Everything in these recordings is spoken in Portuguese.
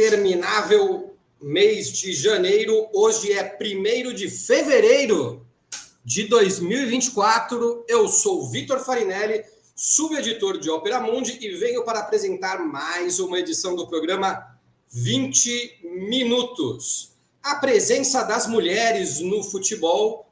interminável mês de janeiro. Hoje é 1 de fevereiro de 2024. Eu sou Vitor Farinelli, subeditor de Opera Mundi, e venho para apresentar mais uma edição do programa 20 Minutos. A presença das mulheres no futebol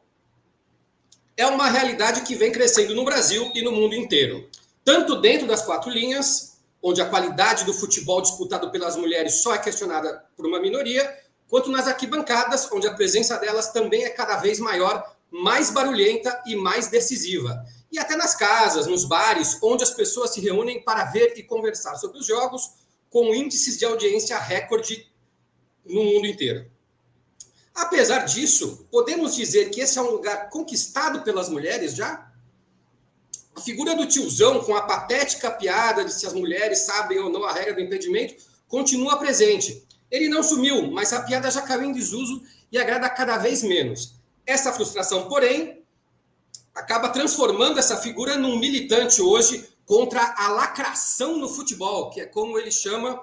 é uma realidade que vem crescendo no Brasil e no mundo inteiro. Tanto dentro das quatro linhas, onde a qualidade do futebol disputado pelas mulheres só é questionada por uma minoria, quanto nas arquibancadas, onde a presença delas também é cada vez maior, mais barulhenta e mais decisiva. E até nas casas, nos bares, onde as pessoas se reúnem para ver e conversar sobre os jogos, com índices de audiência recorde no mundo inteiro. Apesar disso, podemos dizer que esse é um lugar conquistado pelas mulheres já? A figura do tiozão, com a patética piada de se as mulheres sabem ou não a regra do impedimento, continua presente. Ele não sumiu, mas a piada já caiu em desuso e agrada cada vez menos. Essa frustração, porém, acaba transformando essa figura num militante hoje contra a lacração no futebol, que é como ele chama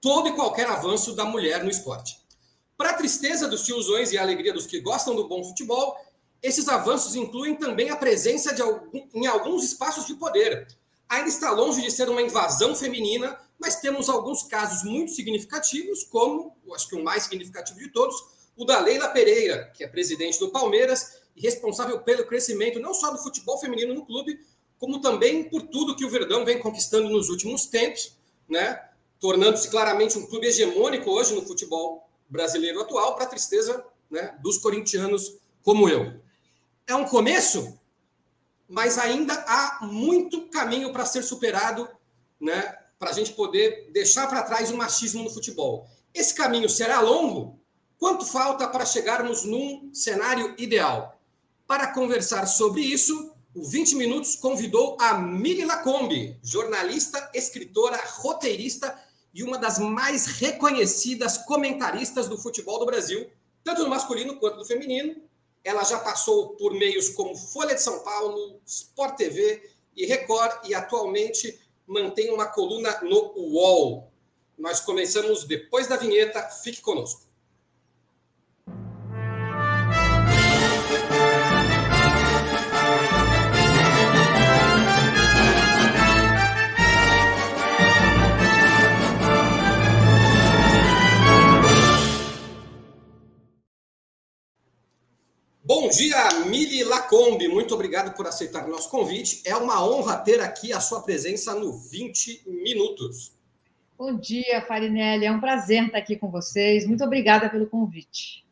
todo e qualquer avanço da mulher no esporte. Para a tristeza dos tiozões e a alegria dos que gostam do bom futebol, esses avanços incluem também a presença algum, em alguns espaços de poder. Ainda está longe de ser uma invasão feminina, mas temos alguns casos muito significativos, como, acho que o mais significativo de todos, o da Leila Pereira, que é presidente do Palmeiras e responsável pelo crescimento não só do futebol feminino no clube, como também por tudo que o Verdão vem conquistando nos últimos tempos, né? tornando-se claramente um clube hegemônico hoje no futebol brasileiro atual, para a tristeza né, dos corintianos como eu é um começo, mas ainda há muito caminho para ser superado, né? Para a gente poder deixar para trás o machismo no futebol. Esse caminho será longo? Quanto falta para chegarmos num cenário ideal? Para conversar sobre isso, o 20 Minutos convidou a Mili Lacombe, jornalista, escritora, roteirista e uma das mais reconhecidas comentaristas do futebol do Brasil, tanto no masculino quanto no feminino, ela já passou por meios como Folha de São Paulo, Sport TV e Record e atualmente mantém uma coluna no UOL. Nós começamos depois da vinheta. Fique conosco. Bom dia, Mili Lacombe. Muito obrigado por aceitar o nosso convite. É uma honra ter aqui a sua presença no 20 Minutos. Bom dia, Farinelli. É um prazer estar aqui com vocês. Muito obrigada pelo convite.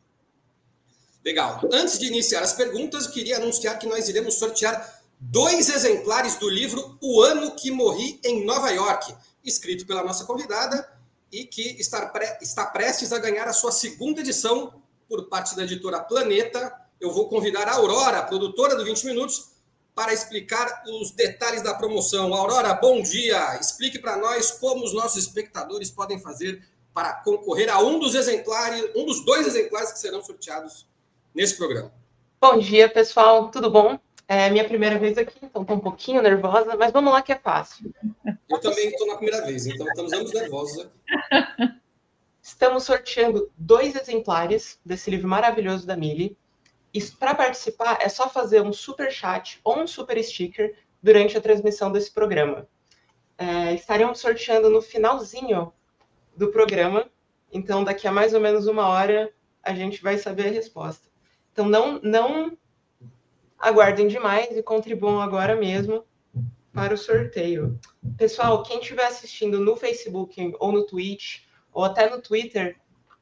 Legal. Antes de iniciar as perguntas, eu queria anunciar que nós iremos sortear dois exemplares do livro O Ano que Morri em Nova York, escrito pela nossa convidada e que está, está prestes a ganhar a sua segunda edição por parte da editora Planeta eu vou convidar a Aurora, produtora do 20 Minutos, para explicar os detalhes da promoção. Aurora, bom dia! Explique para nós como os nossos espectadores podem fazer para concorrer a um dos exemplares, um dos dois exemplares que serão sorteados nesse programa. Bom dia, pessoal, tudo bom? É minha primeira vez aqui, então estou um pouquinho nervosa, mas vamos lá que é fácil. Eu também estou na primeira vez, então estamos ambos nervosos. Estamos sorteando dois exemplares desse livro maravilhoso da Mili. Para participar é só fazer um super chat ou um super sticker durante a transmissão desse programa. É, estaremos sorteando no finalzinho do programa, então daqui a mais ou menos uma hora a gente vai saber a resposta. Então não, não aguardem demais e contribuam agora mesmo para o sorteio. Pessoal, quem estiver assistindo no Facebook ou no Twitch ou até no Twitter,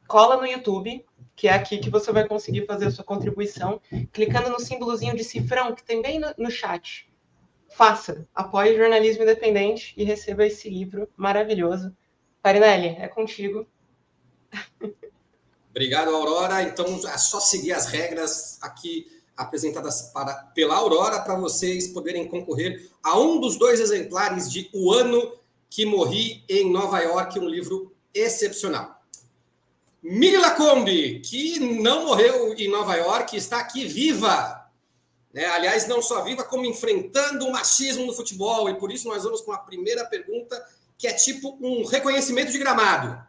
cola no YouTube que é aqui que você vai conseguir fazer a sua contribuição, clicando no símbolozinho de cifrão que tem bem no, no chat. Faça, apoie jornalismo independente e receba esse livro maravilhoso. Farinelli, é contigo. Obrigado, Aurora. Então, é só seguir as regras aqui apresentadas para, pela Aurora para vocês poderem concorrer a um dos dois exemplares de O Ano que Morri em Nova York, um livro excepcional. Miri Lacombe, que não morreu em Nova York, está aqui viva. Né? Aliás, não só viva, como enfrentando o machismo no futebol. E por isso nós vamos com a primeira pergunta, que é tipo um reconhecimento de gramado.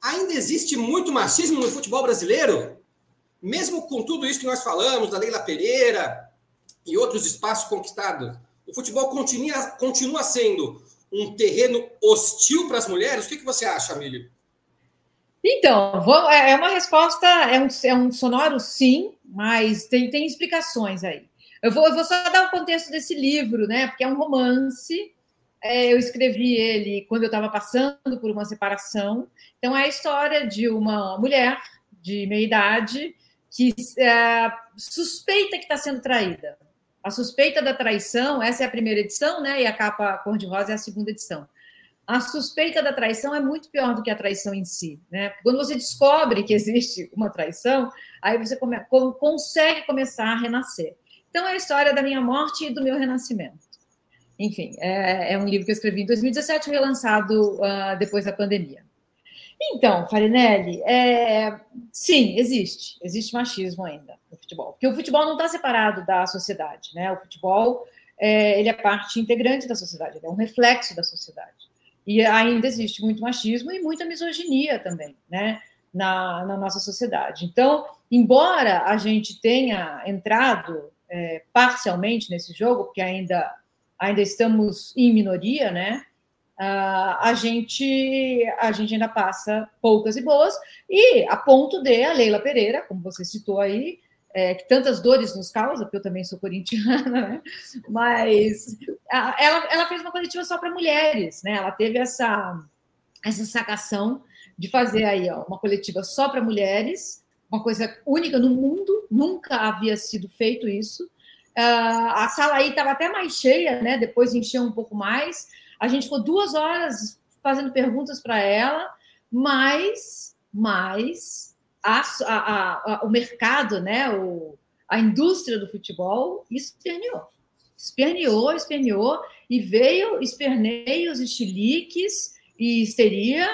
Ainda existe muito machismo no futebol brasileiro? Mesmo com tudo isso que nós falamos, da Leila Pereira e outros espaços conquistados, o futebol continua, continua sendo um terreno hostil para as mulheres? O que, que você acha, Milho? Então, é, é uma resposta, é um, é um sonoro sim, mas tem, tem explicações aí. Eu vou, eu vou só dar o contexto desse livro, né? Porque é um romance. É, eu escrevi ele quando eu estava passando por uma separação. Então, é a história de uma mulher de meia idade que é, suspeita que está sendo traída. A suspeita da traição, essa é a primeira edição, né? E a capa cor-de-rosa é a segunda edição. A suspeita da traição é muito pior do que a traição em si, né? Quando você descobre que existe uma traição, aí você come, consegue começar a renascer. Então, é a história da minha morte e do meu renascimento. Enfim, é, é um livro que eu escrevi em 2017, relançado uh, depois da pandemia. Então, Farinelli, é, sim, existe. Existe machismo ainda no futebol. Porque o futebol não está separado da sociedade, né? O futebol é, ele é parte integrante da sociedade, ele é um reflexo da sociedade. E ainda existe muito machismo e muita misoginia também, né? Na, na nossa sociedade. Então, embora a gente tenha entrado é, parcialmente nesse jogo, porque ainda, ainda estamos em minoria, né? Uh, a gente a gente ainda passa poucas e boas e a ponto de a Leila Pereira, como você citou aí, é, que tantas dores nos causa, porque eu também sou corintiana, né? mas a, ela, ela fez uma coletiva só para mulheres, né? Ela teve essa essa sacação de fazer aí ó, uma coletiva só para mulheres, uma coisa única no mundo, nunca havia sido feito isso. Uh, a sala aí estava até mais cheia, né? Depois encheu um pouco mais a gente ficou duas horas fazendo perguntas para ela, mas, mas a, a, a, o mercado, né, o, a indústria do futebol esperneou. Esperneou, esperneou, e veio esperneios, estiliques e histeria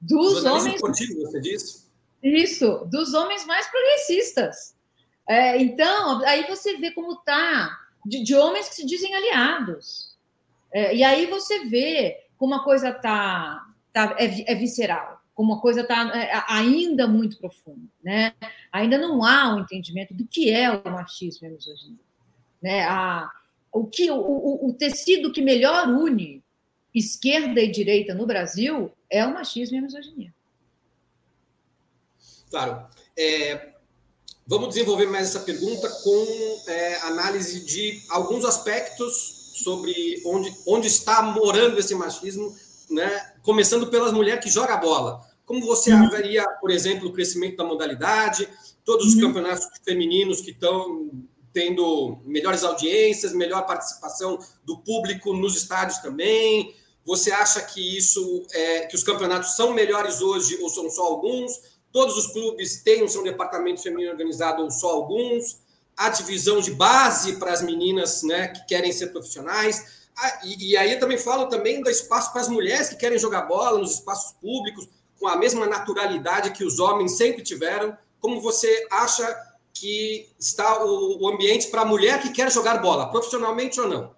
dos homens. você disse? Isso, dos homens mais progressistas. É, então, aí você vê como tá de, de homens que se dizem aliados. É, e aí você vê como a coisa tá, tá é, é visceral, como a coisa está é, ainda muito profunda, né? Ainda não há um entendimento do que é o machismo e a misoginia, né? A, o que o, o, o tecido que melhor une esquerda e direita no Brasil é o machismo e a misoginia. Claro. É, vamos desenvolver mais essa pergunta com é, análise de alguns aspectos sobre onde, onde está morando esse machismo, né? começando pelas mulheres que jogam bola. Como você uhum. avaria, por exemplo, o crescimento da modalidade, todos os uhum. campeonatos femininos que estão tendo melhores audiências, melhor participação do público nos estádios também? Você acha que isso é, que os campeonatos são melhores hoje ou são só alguns? Todos os clubes têm o seu departamento feminino organizado ou só alguns? a divisão de base para as meninas né, que querem ser profissionais. Ah, e, e, aí eu também falo também do espaço para as mulheres que querem jogar bola nos espaços públicos, com a mesma naturalidade que os homens sempre tiveram. Como você acha que está o, o ambiente para a mulher que quer jogar bola, profissionalmente ou não?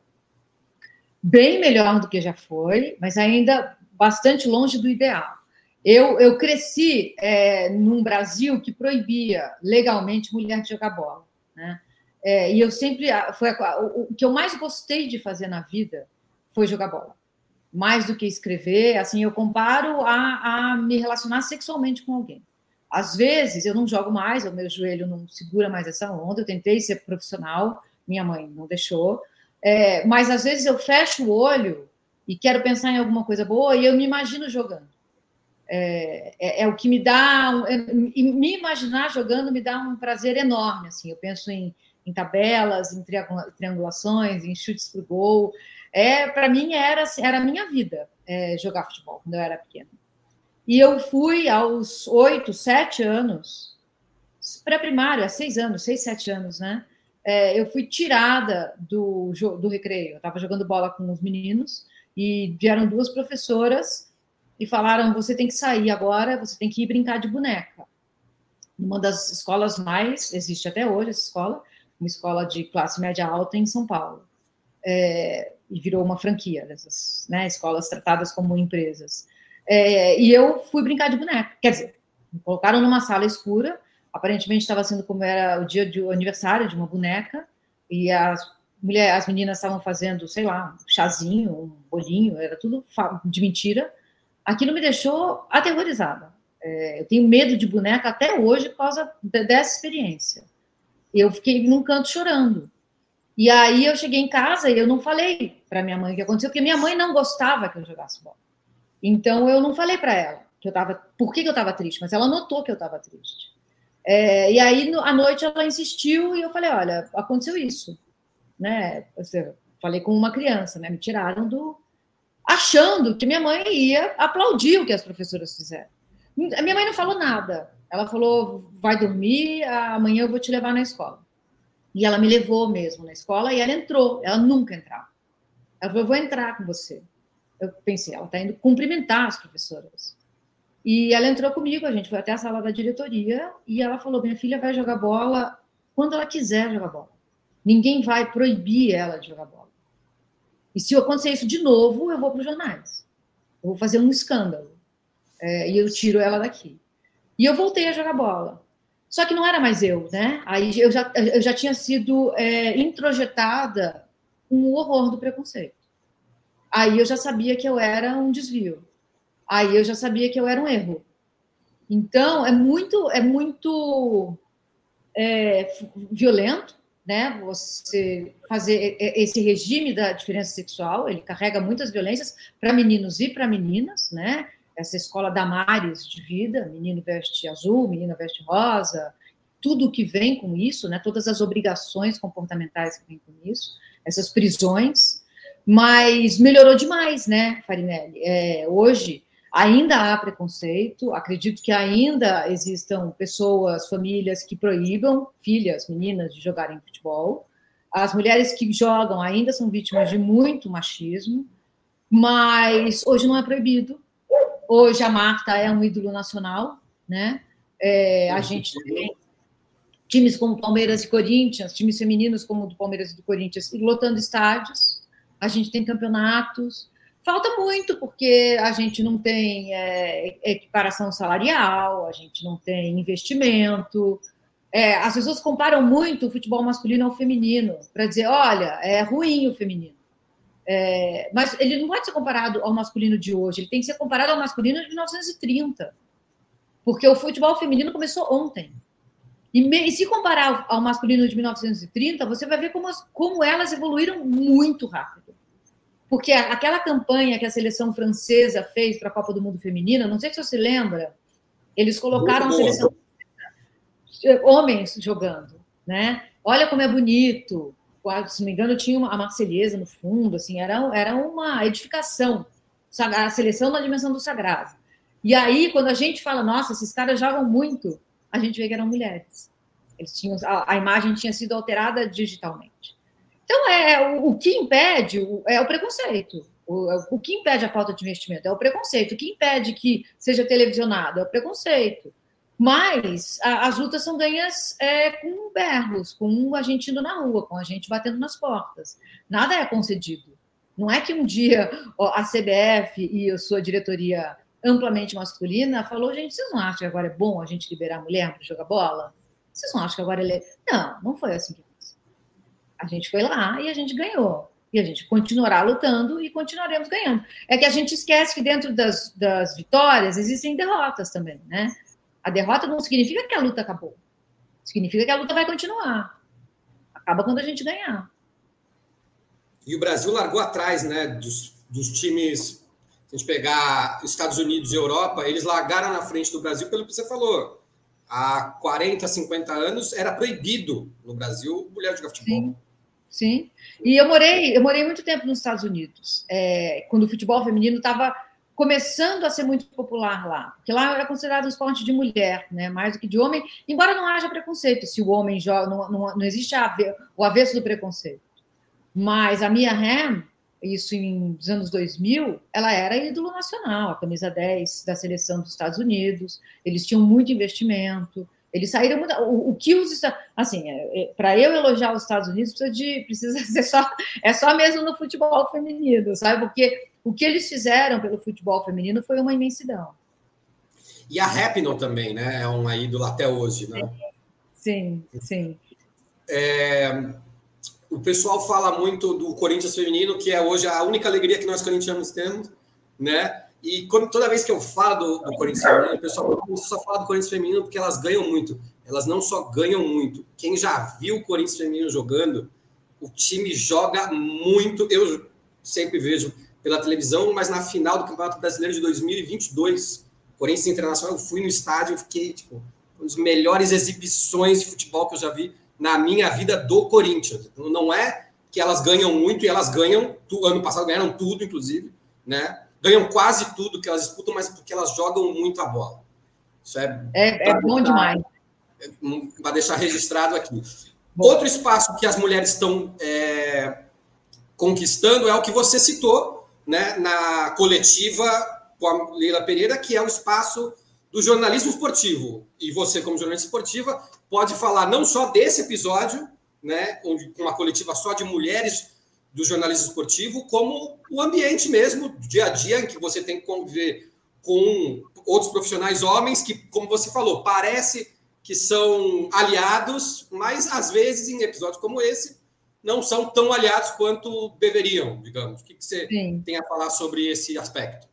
Bem melhor do que já foi, mas ainda bastante longe do ideal. Eu, eu cresci é, num Brasil que proibia legalmente mulher de jogar bola. Né? É, e eu sempre foi a, o, o, que eu mais gostei de fazer na vida foi jogar bola, mais do que escrever. Assim, eu comparo a, a me relacionar sexualmente com alguém. Às vezes eu não jogo mais, o meu joelho não segura mais essa onda. Eu tentei ser profissional, minha mãe não deixou. É, mas às vezes eu fecho o olho e quero pensar em alguma coisa boa e eu me imagino jogando. É, é, é, o que me dá. É, me imaginar jogando me dá um prazer enorme. Assim, eu penso em, em tabelas, em triangulações, em chutes para o gol. É, para mim era, assim, era a minha vida é, jogar futebol quando eu era pequena. E eu fui aos oito, sete anos, pré-primário, há seis anos, seis, sete anos, né? É, eu fui tirada do, do recreio. Eu estava jogando bola com os meninos e vieram duas professoras e falaram: você tem que sair agora, você tem que ir brincar de boneca. Uma das escolas mais, existe até hoje essa escola, uma escola de classe média alta em São Paulo. É, e virou uma franquia dessas né, escolas tratadas como empresas. É, e eu fui brincar de boneca. Quer dizer, me colocaram numa sala escura, aparentemente estava sendo como era o dia do aniversário de uma boneca, e as mulher, as meninas estavam fazendo, sei lá, um chazinho, um bolinho, era tudo de mentira. Aquilo me deixou aterrorizada. É, eu tenho medo de boneca até hoje por causa dessa experiência. Eu fiquei num canto chorando. E aí eu cheguei em casa e eu não falei para minha mãe o que aconteceu, porque minha mãe não gostava que eu jogasse bola. Então eu não falei para ela que eu estava, por que, que eu estava triste, mas ela notou que eu estava triste. É, e aí no, à noite ela insistiu e eu falei, olha, aconteceu isso, né? Eu falei com uma criança, né? Me tiraram do achando que minha mãe ia aplaudir o que as professoras fizeram. A minha mãe não falou nada. Ela falou, vai dormir, amanhã eu vou te levar na escola. E ela me levou mesmo na escola e ela entrou. Ela nunca entrava. Ela falou: Eu vou entrar com você. Eu pensei, ela está indo cumprimentar as professoras. E ela entrou comigo, a gente foi até a sala da diretoria e ela falou: Minha filha vai jogar bola quando ela quiser jogar bola. Ninguém vai proibir ela de jogar bola. E se acontecer isso de novo, eu vou para os jornais. Eu vou fazer um escândalo. É, e eu tiro ela daqui. E eu voltei a jogar bola. Só que não era mais eu, né? Aí eu já, eu já tinha sido é, introjetada o horror do preconceito. Aí eu já sabia que eu era um desvio. Aí eu já sabia que eu era um erro. Então é muito, é muito é, violento, né? Você fazer esse regime da diferença sexual, ele carrega muitas violências para meninos e para meninas, né? Essa escola Damares de vida, menino veste azul, menina veste rosa, tudo que vem com isso, né, todas as obrigações comportamentais que vêm com isso, essas prisões, mas melhorou demais, né, Farinelli? É, hoje ainda há preconceito, acredito que ainda existam pessoas, famílias que proíbam filhas, meninas de jogarem futebol, as mulheres que jogam ainda são vítimas de muito machismo, mas hoje não é proibido, Hoje a Marta é um ídolo nacional, né? É, a gente tem times como Palmeiras e Corinthians, times femininos como o do Palmeiras e do Corinthians, lotando estádios. A gente tem campeonatos. Falta muito, porque a gente não tem é, equiparação salarial, a gente não tem investimento. É, as pessoas comparam muito o futebol masculino ao feminino, para dizer, olha, é ruim o feminino. É, mas ele não pode ser comparado ao masculino de hoje, ele tem que ser comparado ao masculino de 1930. Porque o futebol feminino começou ontem. E, me, e se comparar ao masculino de 1930, você vai ver como, as, como elas evoluíram muito rápido. Porque aquela campanha que a seleção francesa fez para a Copa do Mundo Feminina, não sei se você lembra, eles colocaram a seleção homens jogando, né? Olha como é bonito, se não me engano, tinha uma, a Marselhesa no fundo, assim, era, era uma edificação, a seleção na dimensão do sagrado. E aí, quando a gente fala, nossa, esses caras jogam muito, a gente vê que eram mulheres. Eles tinham, a, a imagem tinha sido alterada digitalmente. Então, é, o, o que impede é o preconceito. O, o que impede a falta de investimento é o preconceito. O que impede que seja televisionado é o preconceito. Mas a, as lutas são ganhas é, com berros, com a gente indo na rua, com a gente batendo nas portas. Nada é concedido. Não é que um dia a CBF e a sua diretoria amplamente masculina falou, gente, vocês não acham que agora é bom a gente liberar a mulher para jogar bola? Vocês não acham que agora ele é... Não, não foi assim que fez. A gente foi lá e a gente ganhou. E a gente continuará lutando e continuaremos ganhando. É que a gente esquece que dentro das, das vitórias existem derrotas também, né? A derrota não significa que a luta acabou. Significa que a luta vai continuar. Acaba quando a gente ganhar. E o Brasil largou atrás, né, dos, dos times. Se a gente pegar Estados Unidos e Europa, eles largaram na frente do Brasil pelo que você falou. Há 40, 50 anos era proibido no Brasil mulher jogar futebol. Sim. Sim. E eu morei, eu morei muito tempo nos Estados Unidos, é, quando o futebol feminino estava começando a ser muito popular lá, porque lá era considerado um esporte de mulher, né, mais do que de homem, embora não haja preconceito, se o homem joga, não, não, não existe o avesso do preconceito. Mas a Mia Hamm, isso dos anos 2000, ela era ídolo nacional, a camisa 10 da seleção dos Estados Unidos, eles tinham muito investimento, eles saíram muito, o, o que os assim, é, é, para eu elogiar os Estados Unidos precisa de precisa ser só é só mesmo no futebol feminino, sabe? Porque O que eles fizeram pelo futebol feminino foi uma imensidão. E a Rapinoe também, né? É uma ídola até hoje, né? Sim, sim. É, o pessoal fala muito do Corinthians feminino, que é hoje a única alegria que nós corintianos temos, né? E quando, toda vez que eu falo do, do Corinthians feminino, o pessoal só fala do Corinthians feminino porque elas ganham muito. Elas não só ganham muito. Quem já viu o Corinthians feminino jogando, o time joga muito. Eu sempre vejo pela televisão, mas na final do Campeonato Brasileiro de 2022, Corinthians Internacional, eu fui no estádio e fiquei, tipo, uma das melhores exibições de futebol que eu já vi na minha vida do Corinthians. Então, não é que elas ganham muito e elas ganham, ano passado ganharam tudo, inclusive, né? Ganham quase tudo que elas disputam, mas porque elas jogam muito a bola. Isso é, é, é bom demais. Para deixar registrado aqui. Bom. Outro espaço que as mulheres estão é, conquistando é o que você citou né, na coletiva com a Leila Pereira, que é o espaço do jornalismo esportivo. E você, como jornalista esportiva, pode falar não só desse episódio, né, com uma coletiva só de mulheres do jornalismo esportivo, como o ambiente mesmo, dia a dia, em que você tem que conviver com outros profissionais homens que, como você falou, parece que são aliados, mas às vezes em episódios como esse não são tão aliados quanto deveriam, digamos. O que, você Sim. tem a falar sobre esse aspecto?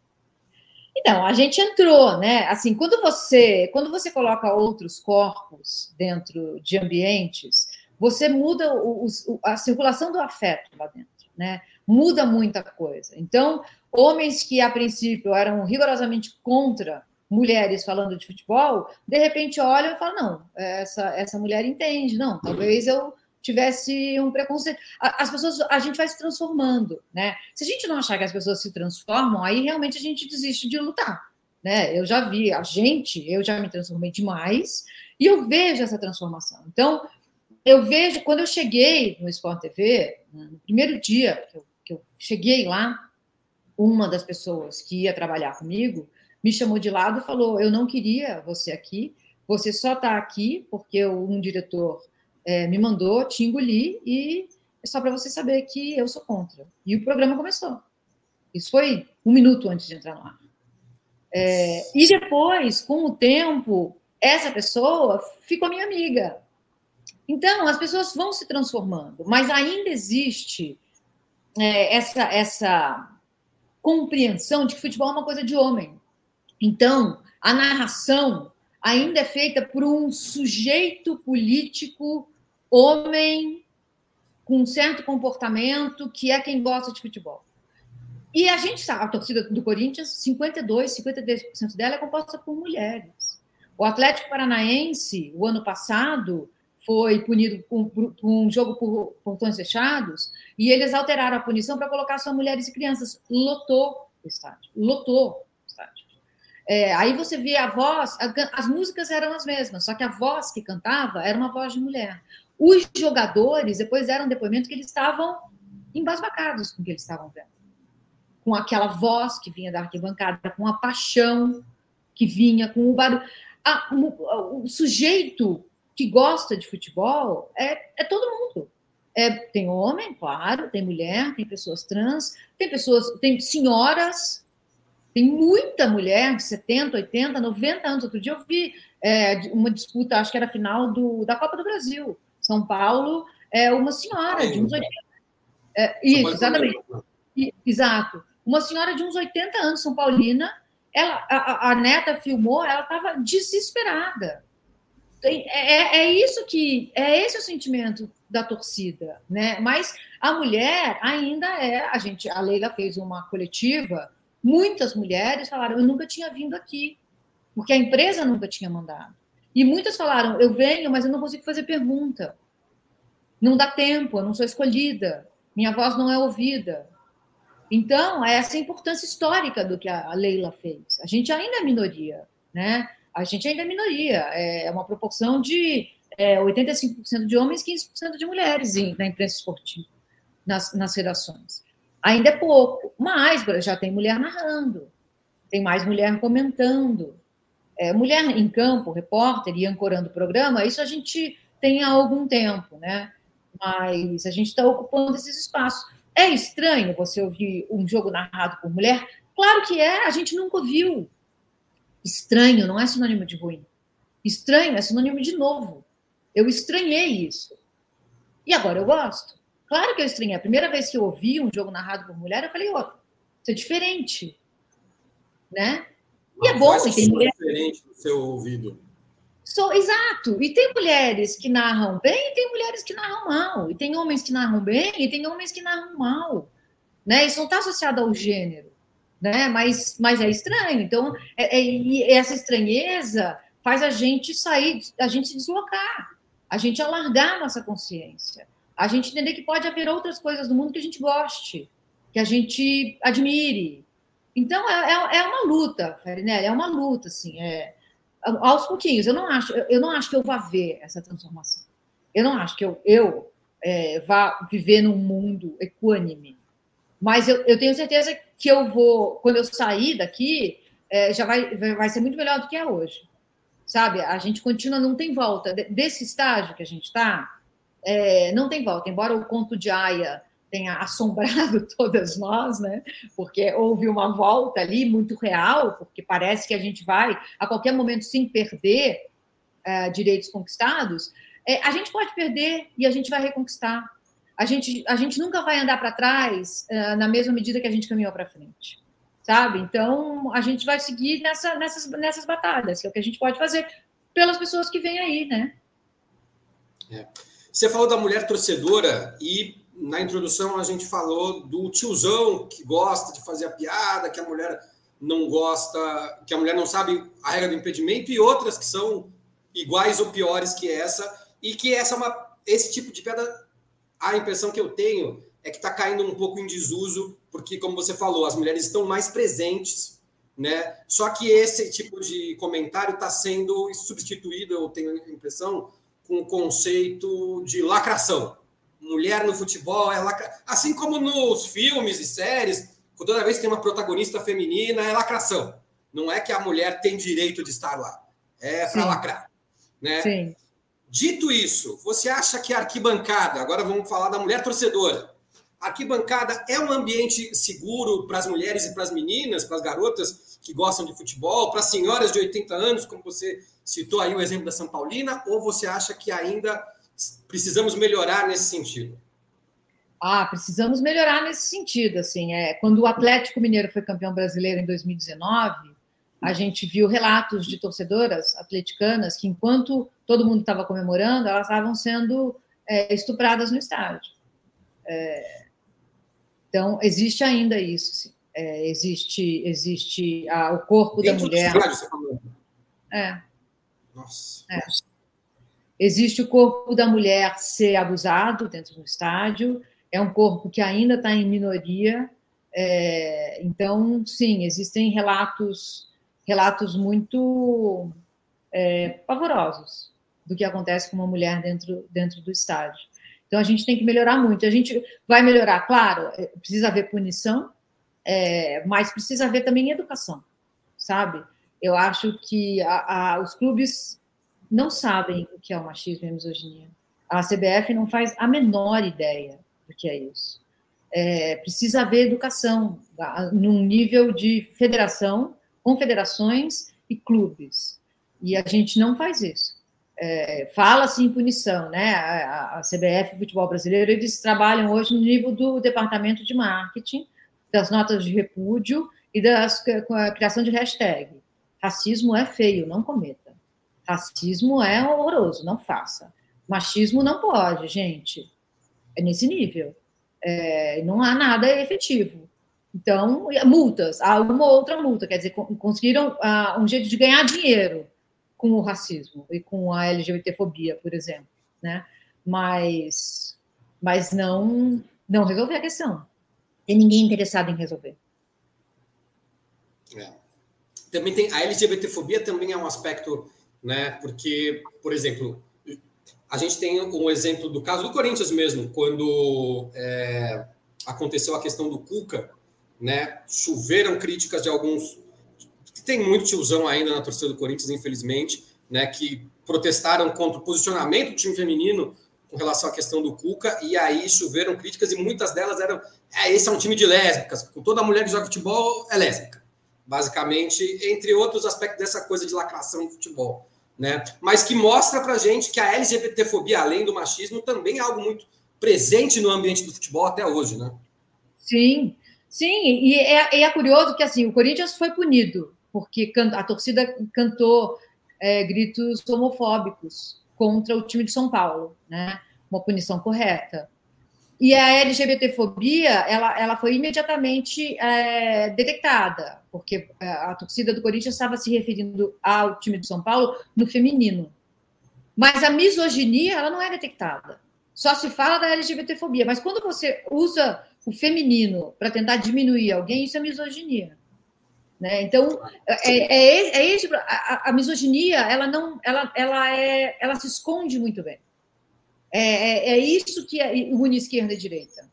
Então, a gente entrou, né? Assim, quando você, quando você coloca outros corpos dentro de ambientes, você muda o, o, a circulação do afeto lá dentro, né? Muda muita coisa. Então, homens que a princípio eram rigorosamente contra mulheres falando de futebol, de repente olham e falam: não, essa, essa mulher entende, não, talvez eu tivesse um preconceito. As pessoas, a gente vai se transformando, né? Se a gente não achar que as pessoas se transformam, aí realmente a gente desiste de lutar, né? Eu já vi a gente, eu já me transformei demais e eu vejo essa transformação. Então, eu vejo quando eu cheguei no Sport TV, no primeiro dia que eu, que eu cheguei lá, uma das pessoas que ia trabalhar comigo me chamou de lado e falou: Eu não queria você aqui, você só está aqui porque um diretor é, me mandou, te engoli e é só para você saber que eu sou contra. E o programa começou. Isso foi um minuto antes de entrar no ar. É, e depois, com o tempo, essa pessoa ficou minha amiga. Então, as pessoas vão se transformando, mas ainda existe é, essa, essa compreensão de que futebol é uma coisa de homem. Então, a narração ainda é feita por um sujeito político homem com um certo comportamento que é quem gosta de futebol. E a gente sabe, a torcida do Corinthians, 52, 53% dela é composta por mulheres. O Atlético Paranaense, o ano passado, foi punido por um jogo por portões fechados e eles alteraram a punição para colocar só mulheres e crianças. Lotou o estádio, lotou o estádio. É, aí você via a voz, as músicas eram as mesmas, só que a voz que cantava era uma voz de mulher. Os jogadores depois deram depoimento que eles estavam embasbacados com o que eles estavam vendo. Com aquela voz que vinha da arquibancada, com a paixão que vinha, com o barulho. O, o, sujeito que gosta de futebol é, é todo mundo. É, tem homem, claro, tem mulher, tem pessoas trans, tem pessoas, tem senhoras, tem muita mulher de 70, 80, 90 anos. Outro dia eu vi é, uma disputa, acho que era final do, da Copa do Brasil. São Paulo é uma senhora de uns 80. É, isso, exatamente. E, exato. Uma senhora de uns 80 anos, São Paulina, ela, a, a neta filmou, ela estava desesperada. É, é, é, isso que é esse o sentimento da torcida, né? Mas a mulher ainda é, a gente, a Leila fez uma coletiva, muitas mulheres falaram, eu nunca tinha vindo aqui, porque a empresa nunca tinha mandado. E muitas falaram: eu venho, mas eu não consigo fazer pergunta. Não dá tempo, eu não sou escolhida, minha voz não é ouvida. Então, é essa importância histórica do que a Leila fez. A gente ainda é minoria, né? A gente ainda é minoria. É uma proporção de é, 85% de homens, 15% de mulheres na imprensa esportiva, nas, nas redações. Ainda é pouco, mas já tem mulher narrando, tem mais mulher comentando, é, mulher em campo, repórter e ancorando o programa, isso a gente tem há algum tempo, né? Mas a gente está ocupando esses espaços. É estranho você ouvir um jogo narrado por mulher? Claro que é, a gente nunca ouviu. Estranho não é sinônimo de ruim. Estranho é sinônimo de novo. Eu estranhei isso. E agora eu gosto. Claro que eu estranhei. A primeira vez que eu ouvi um jogo narrado por mulher, eu falei, ó, oh, isso é diferente. Né? E é bom. E tem diferente no seu ouvido. So, exato. E tem mulheres que narram bem e tem mulheres que narram mal. E tem homens que narram bem e tem homens que narram mal. Né? Isso não está associado ao gênero. Né? Mas, mas é estranho. Então, é, é, e essa estranheza faz a gente sair, a gente se deslocar, a gente alargar a nossa consciência, a gente entender que pode haver outras coisas no mundo que a gente goste, que a gente admire. Então, é, é, é uma luta, Farinelli, é uma luta, assim, é, aos pouquinhos. Eu não acho, eu não acho que eu vá ver essa transformação. Eu não acho que eu, eu é, vá viver num mundo equânime. Mas eu, eu, tenho certeza que eu vou, quando eu sair daqui, é, já vai, vai ser muito melhor do que é hoje. Sabe? A gente continua, não tem volta. Desse estágio que a gente está, é, não tem volta. Embora o conto de Aya tenha assombrado todas nós, né? Porque houve uma volta ali muito real, porque parece que a gente vai a qualquer momento sim perder é, direitos conquistados. É, a gente pode perder e a gente vai reconquistar. A gente, a gente nunca vai andar para trás é, na mesma medida que a gente caminhou para frente, sabe? Então a gente vai seguir nessa, nessas, nessas batalhas, que é o que a gente pode fazer pelas pessoas que vêm aí, né? É. Você falou da mulher torcedora e na introdução a gente falou do tiozão que gosta de fazer a piada, que a mulher não gosta, que a mulher não sabe a regra do impedimento, e outras que são iguais ou piores que essa, e que essa é uma, esse tipo de piada, a impressão que eu tenho é que está caindo um pouco em desuso, porque, como você falou, as mulheres estão mais presentes, né? Só que esse tipo de comentário está sendo substituído, eu tenho a impressão, com o conceito de lacração mulher no futebol é lacra... assim como nos filmes e séries, toda vez que tem uma protagonista feminina é lacração. Não é que a mulher tem direito de estar lá, é para lacrar, né? Sim. Dito isso, você acha que a arquibancada, agora vamos falar da mulher torcedora, a arquibancada é um ambiente seguro para as mulheres e para as meninas, para as garotas que gostam de futebol, para as senhoras de 80 anos, como você citou aí o exemplo da São Paulina, ou você acha que ainda precisamos melhorar nesse sentido? Ah, precisamos melhorar nesse sentido. Assim, é, quando o Atlético Mineiro foi campeão brasileiro em 2019, a gente viu relatos de torcedoras atleticanas que, enquanto todo mundo estava comemorando, elas estavam sendo é, estupradas no estádio. É, então, existe ainda isso. Sim. É, existe existe ah, o corpo Dentro da mulher. Estádio, você falou. É. Nossa. É. Existe o corpo da mulher ser abusado dentro do estádio, é um corpo que ainda está em minoria. É, então, sim, existem relatos, relatos muito é, pavorosos do que acontece com uma mulher dentro, dentro do estádio. Então, a gente tem que melhorar muito. A gente vai melhorar, claro, é, precisa haver punição, é, mas precisa haver também educação, sabe? Eu acho que a, a, os clubes não sabem o que é o machismo e a misoginia. A CBF não faz a menor ideia do que é isso. É, precisa haver educação num nível de federação, confederações e clubes. E a gente não faz isso. É, Fala-se em punição, né? A, a CBF, futebol brasileiro, eles trabalham hoje no nível do departamento de marketing, das notas de repúdio e da criação de hashtag. Racismo é feio, não cometa. Racismo é horroroso, não faça. Machismo não pode, gente. É nesse nível. É, não há nada efetivo. Então, multas, há uma outra multa, quer dizer, conseguiram uh, um jeito de ganhar dinheiro com o racismo e com a LGBTfobia, por exemplo, né? Mas, mas não, não resolver a questão. Tem ninguém interessado em resolver. É. Também tem a LGBTfobia também é um aspecto né? Porque, por exemplo, a gente tem um exemplo do caso do Corinthians mesmo, quando é, aconteceu a questão do Cuca, né? Choveram críticas de alguns. Tem muito tiozão ainda na torcida do Corinthians, infelizmente, né? Que protestaram contra o posicionamento do time feminino com relação à questão do Cuca, e aí choveram críticas, e muitas delas eram: é, esse é um time de lésbicas, toda mulher que joga futebol é lésbica, basicamente, entre outros aspectos dessa coisa de lacração do futebol. Né? Mas que mostra pra gente que a LGBTfobia, além do machismo, também é algo muito presente no ambiente do futebol até hoje, né? Sim, sim, e é, é curioso que assim, o Corinthians foi punido, porque a torcida cantou é, gritos homofóbicos contra o time de São Paulo, né? Uma punição correta. E a LGBTfobia, ela, ela foi imediatamente é, detectada, porque a, é, a torcida do Corinthians estava se referindo ao time de São Paulo no feminino. Mas a misoginia, ela não é detectada. Só se fala da LGBTfobia. Mas quando você usa o feminino para tentar diminuir alguém, isso é misoginia. Né? Então, é, é, é esse, a, a, misoginia, ela não, ela, ela, é, ela se esconde muito bem. É, é, é isso que une esquerda e direita.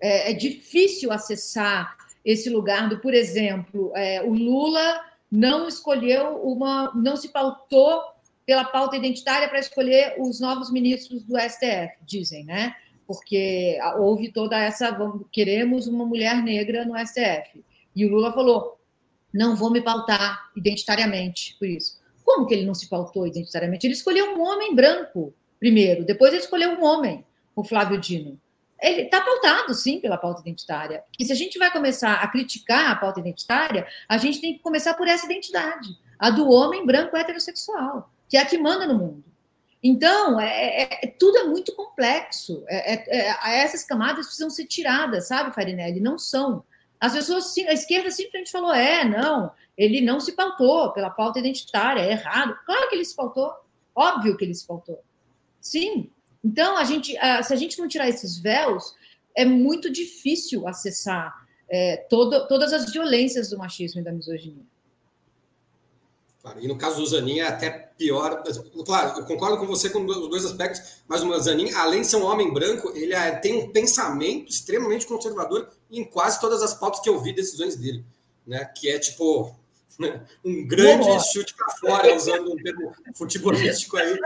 É, é, difícil acessar esse lugar do, por exemplo, é, o Lula não escolheu uma, não se pautou pela pauta identitária para escolher os novos ministros do STF, dizem, né? Porque houve toda essa, queremos uma mulher negra no STF. E o Lula falou: não vou me pautar identitariamente por isso. Como que ele não se pautou identitariamente? Ele escolheu um homem branco primeiro, depois ele escolheu um homem, o Flávio Dino. Ele está pautado, sim, pela pauta identitária. E se a gente vai começar a criticar a pauta identitária, a gente tem que começar por essa identidade, a do homem branco heterossexual, que é a que manda no mundo. Então, é, é, é tudo é muito complexo. É, é, é essas camadas precisam ser tiradas, sabe, Farinelli? Não são. As pessoas, a esquerda simplesmente falou: é, não, ele não se pautou pela pauta identitária, é errado. Claro que ele se pautou, óbvio que ele se pautou. Sim. Então, a gente, se a gente não tirar esses véus, é muito difícil acessar é, todo, todas as violências do machismo e da misoginia. Claro, e no caso do Zanin é até pior. Claro, eu concordo com você com os dois aspectos, mas o Zanin, além de ser um homem branco, ele é, tem um pensamento extremamente conservador em quase todas as pautas que eu vi decisões dele, né? Que é tipo um grande Boa. chute para fora, usando um termo futebolístico aí.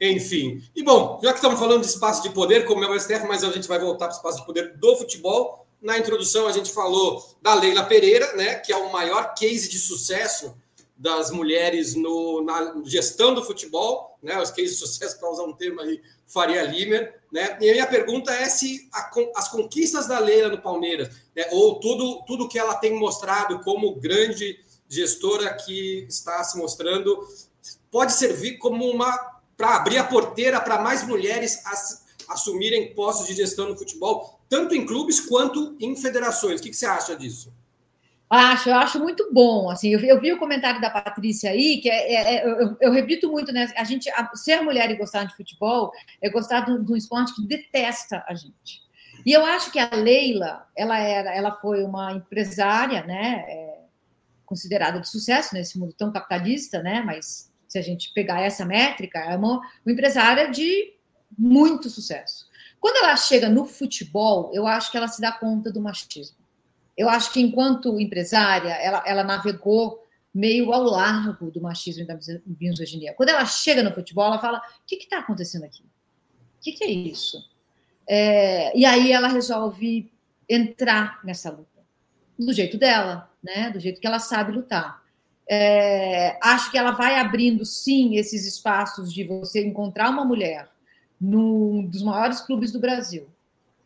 Enfim. E bom, já que estamos falando de espaço de poder, como é o STF, mas a gente vai voltar para o espaço de poder do futebol. Na introdução, a gente falou da Leila Pereira, né, que é o maior case de sucesso das mulheres no, na gestão do futebol, né, os cases de sucesso, para usar um termo aí, Faria Limer. Né? E a minha pergunta é se a, as conquistas da Leila no Palmeiras, né, ou tudo, tudo que ela tem mostrado como grande gestora que está se mostrando, pode servir como uma para abrir a porteira para mais mulheres as, assumirem postos de gestão no futebol, tanto em clubes quanto em federações. O que, que você acha disso? Acho, eu acho muito bom. Assim, eu, eu vi o comentário da Patrícia aí, que é, é, é eu, eu, repito muito, né? A gente a, ser mulher e gostar de futebol é gostar de um esporte que detesta a gente. E eu acho que a Leila, ela era, ela foi uma empresária, né? É, considerada de sucesso nesse mundo tão capitalista, né? Mas se a gente pegar essa métrica, é uma, uma empresária de muito sucesso. Quando ela chega no futebol, eu acho que ela se dá conta do machismo eu acho que, enquanto empresária, ela, ela navegou meio ao largo do machismo e da misoginia. Quando ela chega no futebol, ela fala: o que está acontecendo aqui? O que, que, é isso? É, e aí ela resolve entrar nessa luta, do jeito dela, né? do jeito que ela sabe lutar. É, acho que ela vai abrindo, sim, esses espaços de você encontrar uma mulher num dos maiores clubes do Brasil,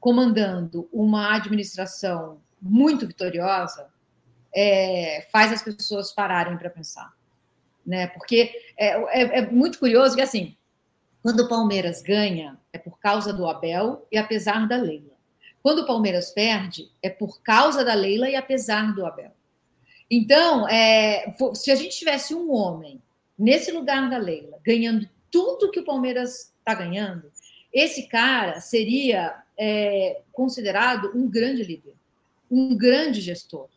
comandando uma administração muito vitoriosa, é, faz as pessoas pararem para pensar. Né? Porque é, é, é, muito curioso que, assim, quando o Palmeiras ganha, é por causa do Abel e apesar da Leila. Quando o Palmeiras perde, é por causa da Leila e apesar do Abel. Então, é, se a gente tivesse um homem nesse lugar da Leila, ganhando tudo que o Palmeiras está ganhando, esse cara seria é, considerado um grande líder um grande gestor.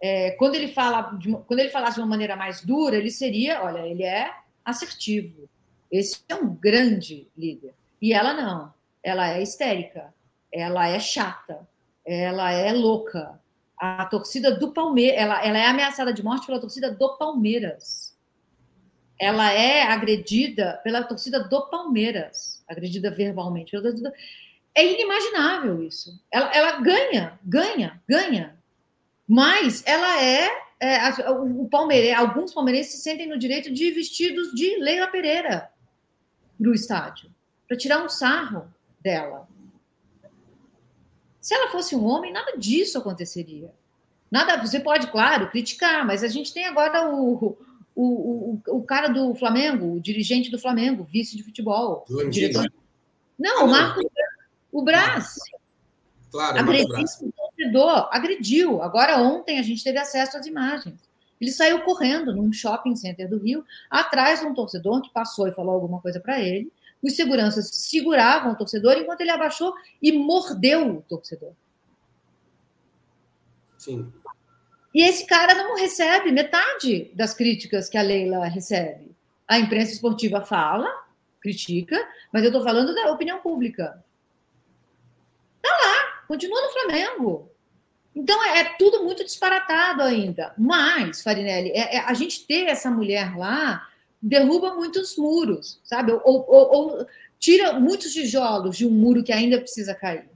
É, quando ele fala, de, quando ele falasse de uma maneira mais dura, ele seria, olha, ele é assertivo. Esse é um grande líder. E ela não. Ela é histérica. Ela é chata. Ela é louca. A torcida do Palmeiras, ela, ela é ameaçada de morte pela torcida do Palmeiras. ela é agredida pela torcida do Palmeiras, agredida verbalmente. É inimaginável isso. Ela, ela ganha, ganha, ganha. Mas ela é, é o Palmeiras, alguns palmeirenses se sentem no direito de ir vestidos de Leila Pereira para o estádio, para tirar um sarro dela. Se ela fosse um homem, nada disso aconteceria. Nada, você pode, claro, criticar, mas a gente tem agora o, o, o, o cara do Flamengo, o dirigente do Flamengo, vice de futebol. Diretor... Não, ah, o Marcos, o Brás. Claro, agrediu o torcedor, agrediu. Agora, ontem, a gente teve acesso às imagens. Ele saiu correndo num shopping center do Rio, atrás de um torcedor que passou e falou alguma coisa para ele. Os seguranças seguravam o torcedor enquanto ele abaixou e mordeu o torcedor. Sim. E esse cara não recebe metade das críticas que a Leila recebe. A imprensa esportiva fala, critica, mas eu estou falando da opinião pública. Tá lá, continua no Flamengo. Então é, é tudo muito disparatado ainda. Mas, Farinelli, é, é, a gente ter essa mulher lá derruba muitos muros, sabe? Ou, ou, ou, tira muitos tijolos de um muro que ainda precisa cair.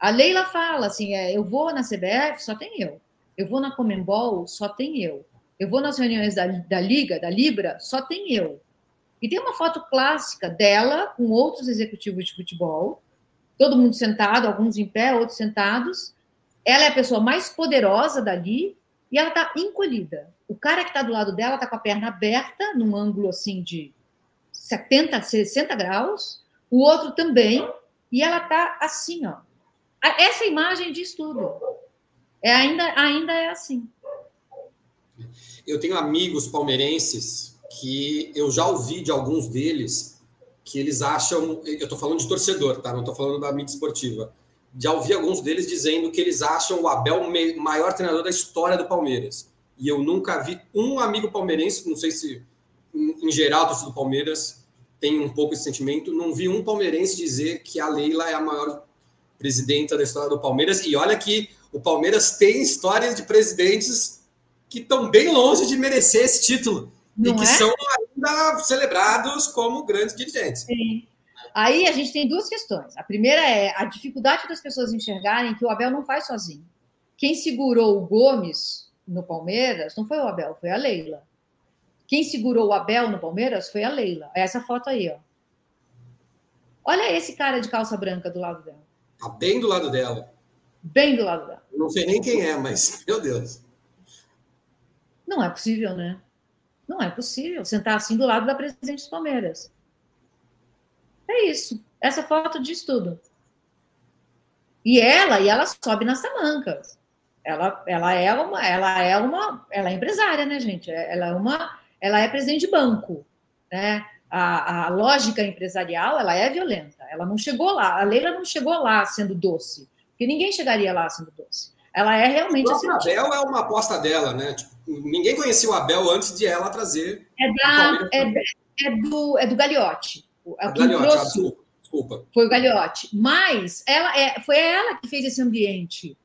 A Leila fala assim: é, eu vou na CBF, só tem eu. Eu vou na Comembol, só tem eu. Eu vou nas reuniões da, da Liga, da Libra, só tem eu. E tem uma foto clássica dela com outros executivos de futebol, todo mundo sentado, alguns em pé, outros sentados. Ela é a pessoa mais poderosa dali e ela está encolhida. O cara que está do lado dela está com a perna aberta, num ângulo assim de 70, 60 graus, o outro também, e ela está assim, ó. Essa imagem diz tudo. É, ainda, ainda é assim. Eu tenho amigos palmeirenses que eu já ouvi de alguns deles que eles acham. Eu estou falando de torcedor, tá? Não estou falando da mídia esportiva. Já ouvi alguns deles dizendo que eles acham o Abel o maior treinador da história do Palmeiras. E eu nunca vi um amigo palmeirense, não sei se em geral do Palmeiras tem um pouco esse sentimento, não vi um palmeirense dizer que a Leila é a maior presidenta da história do Palmeiras. E olha que o Palmeiras tem histórias de presidentes que estão bem longe de merecer esse título Não e que é? são ainda celebrados como grandes dirigentes. Sim. Aí a gente tem duas questões. A primeira é a dificuldade das pessoas enxergarem que o Abel não faz sozinho. Quem segurou o Gomes no Palmeiras não foi o Abel, foi a Leila. Quem segurou o Abel no Palmeiras foi a Leila. É essa foto aí, ó. Olha esse cara de calça branca do lado dela. Tá bem do lado dela. Bem do lado dela. Não sei nem quem é, mas, meu Deus. Não é possível, né? Não é possível sentar assim do lado da presidente dos Palmeiras. É isso. Essa foto diz tudo. E ela, e ela sobe nas tamancas. Ela, ela é uma, ela é uma, ela é empresária, né, gente? Ela é uma, ela é presidente de banco, né? A, a lógica empresarial, ela é violenta. Ela não chegou lá. A Leila não chegou lá sendo doce. Porque ninguém chegaria lá sendo doce. Ela é realmente. A Abel é uma aposta dela, né? Tipo, ninguém conhecia o Abel antes de ela trazer. É, da, é, é, do, é do Gagliotti. É Gagliotti, trouxe, desculpa, desculpa. Foi o Gagliotti. Mas ela é, foi ela que fez esse ambiente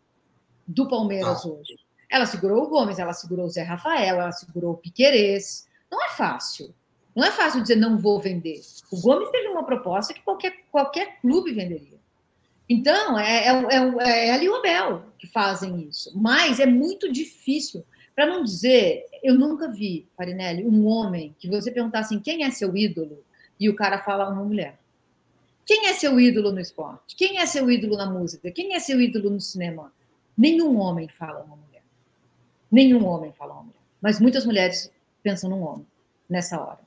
do Palmeiras ah. hoje. Ela segurou o Gomes, ela segurou o Zé Rafael, ela segurou o Piquerez. Não é fácil. Não é fácil dizer não vou vender. O Gomes teve uma proposta que qualquer, qualquer clube venderia. Então, é, é, é, é ali o Abel que fazem isso. Mas é muito difícil. Para não dizer, eu nunca vi, Farinelli, um homem que você perguntasse assim, quem é seu ídolo e o cara fala uma mulher. Quem é seu ídolo no esporte? Quem é seu ídolo na música? Quem é seu ídolo no cinema? Nenhum homem fala uma mulher. Nenhum homem fala uma mulher. Mas muitas mulheres pensam num homem nessa hora.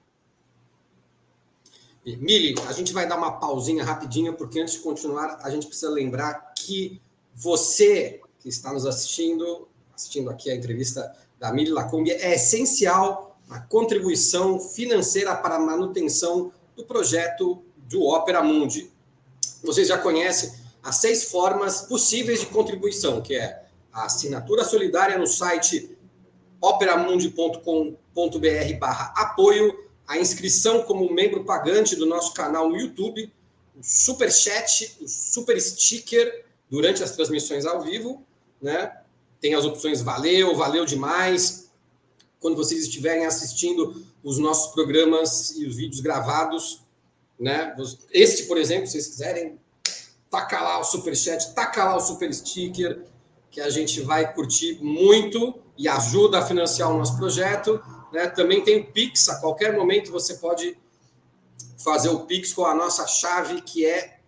Mili, a gente vai dar uma pausinha rapidinha, porque antes de continuar, a gente precisa lembrar que você que está nos assistindo, assistindo aqui a entrevista da Mili Lacombe, é essencial a contribuição financeira para a manutenção do projeto do Opera Mundi. Vocês já conhecem as seis formas possíveis de contribuição, que é a assinatura solidária no site operamundi.com.br barra apoio, a inscrição como membro pagante do nosso canal no YouTube, o super chat, o super sticker durante as transmissões ao vivo, né? Tem as opções valeu, valeu demais. Quando vocês estiverem assistindo os nossos programas e os vídeos gravados, né? Este, por exemplo, se vocês quiserem, taca lá o super chat, taca lá o super sticker, que a gente vai curtir muito e ajuda a financiar o nosso projeto. Né? Também tem o Pix, a qualquer momento você pode fazer o Pix com a nossa chave, que é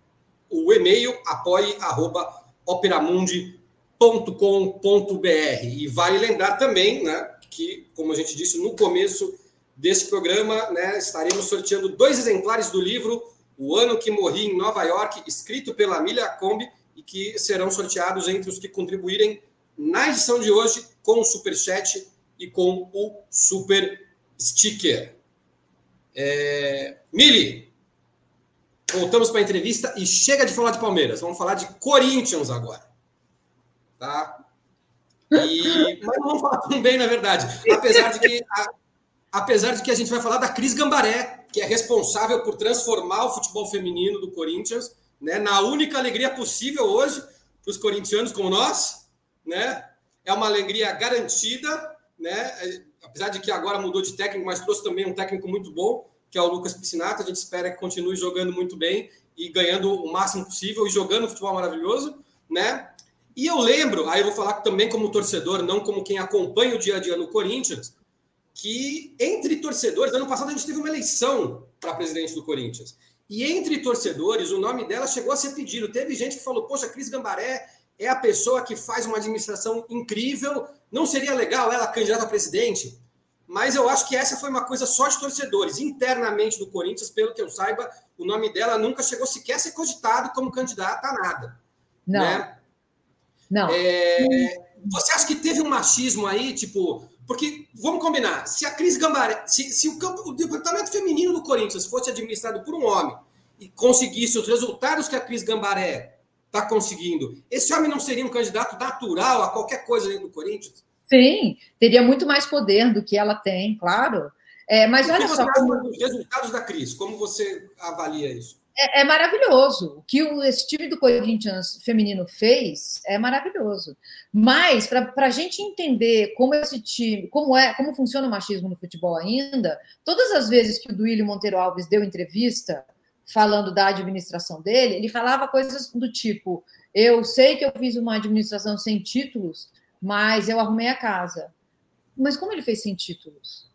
o e-mail apoie.operamundi.com.br. E vale lembrar também né, que, como a gente disse no começo desse programa, né, estaremos sorteando dois exemplares do livro O Ano que Morri em Nova York, escrito pela Milha Kombi, e que serão sorteados entre os que contribuírem na edição de hoje com o Super Chat e com o Super Sticker. É... Mili, voltamos para a entrevista e chega de falar de Palmeiras. Vamos falar de Corinthians agora. Tá? E... Mas não vamos falar tão bem, na verdade. Apesar de que a... apesar de que a gente vai falar da Cris Gambaré, que é responsável por transformar o futebol feminino do Corinthians né, na única alegria possível hoje para os corintianos como nós, né? É uma alegria garantida, né? É, apesar de que agora mudou de técnico, mas trouxe também um técnico muito bom, que é o Lucas Piscinato. A gente espera que continue jogando muito bem e ganhando o máximo possível e jogando futebol maravilhoso, né? E eu lembro, aí eu vou falar também como torcedor, não como quem acompanha o dia a dia no Corinthians, que entre torcedores, ano passado a gente teve uma eleição para presidente do Corinthians. E entre torcedores, o nome dela chegou a ser pedido. Teve gente que falou: Poxa, Cris Gambaré é a pessoa que faz uma administração incrível. Não seria legal ela candidata a presidente? Mas eu acho que essa foi uma coisa só de torcedores. Internamente do Corinthians, pelo que eu saiba, o nome dela nunca chegou sequer a ser cogitado como candidata a nada. Não. Né? Não. É... Você acha que teve um machismo aí, tipo. Porque, vamos combinar, se a Cris Gambaré, se, se o, campo, o departamento feminino do Corinthians fosse administrado por um homem e conseguisse os resultados que a Cris Gambaré está conseguindo, esse homem não seria um candidato natural a qualquer coisa dentro do Corinthians? Sim, teria muito mais poder do que ela tem, claro. É, mas olha só. Como... Os resultados da Cris, como você avalia isso? É, é, maravilhoso. O que o, esse time do Corinthians feminino fez é maravilhoso. Mas, para a gente entender como esse time, como é, como funciona o machismo no futebol ainda, todas as vezes que o Duílio Monteiro Alves deu entrevista falando da administração dele, ele falava coisas do tipo: eu sei que eu fiz uma administração sem títulos, mas eu arrumei a casa. Mas como ele fez sem títulos?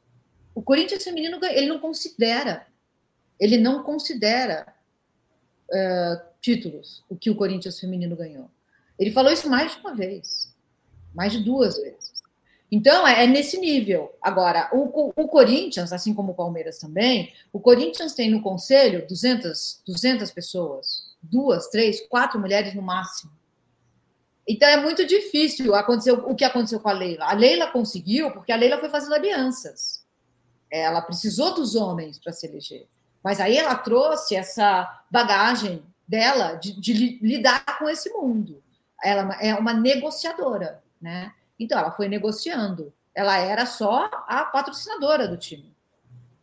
O Corinthians feminino ele não considera, ele não considera uh, títulos, o que o Corinthians feminino ganhou. Ele falou isso mais de uma vez, mais de duas vezes. Então, é, é nesse nível. Agora, o, o, Corinthians, assim como o Palmeiras também, o Corinthians tem no conselho 200, 200 pessoas, duas, três, quatro mulheres no máximo. Então, é muito difícil acontecer o que aconteceu com a Leila. A Leila conseguiu porque a Leila foi fazendo alianças. Ela precisou dos homens para se eleger. Mas aí ela trouxe essa bagagem dela de, de lidar com esse mundo. Ela é uma negociadora, né? Então ela foi negociando. Ela era só a patrocinadora do time.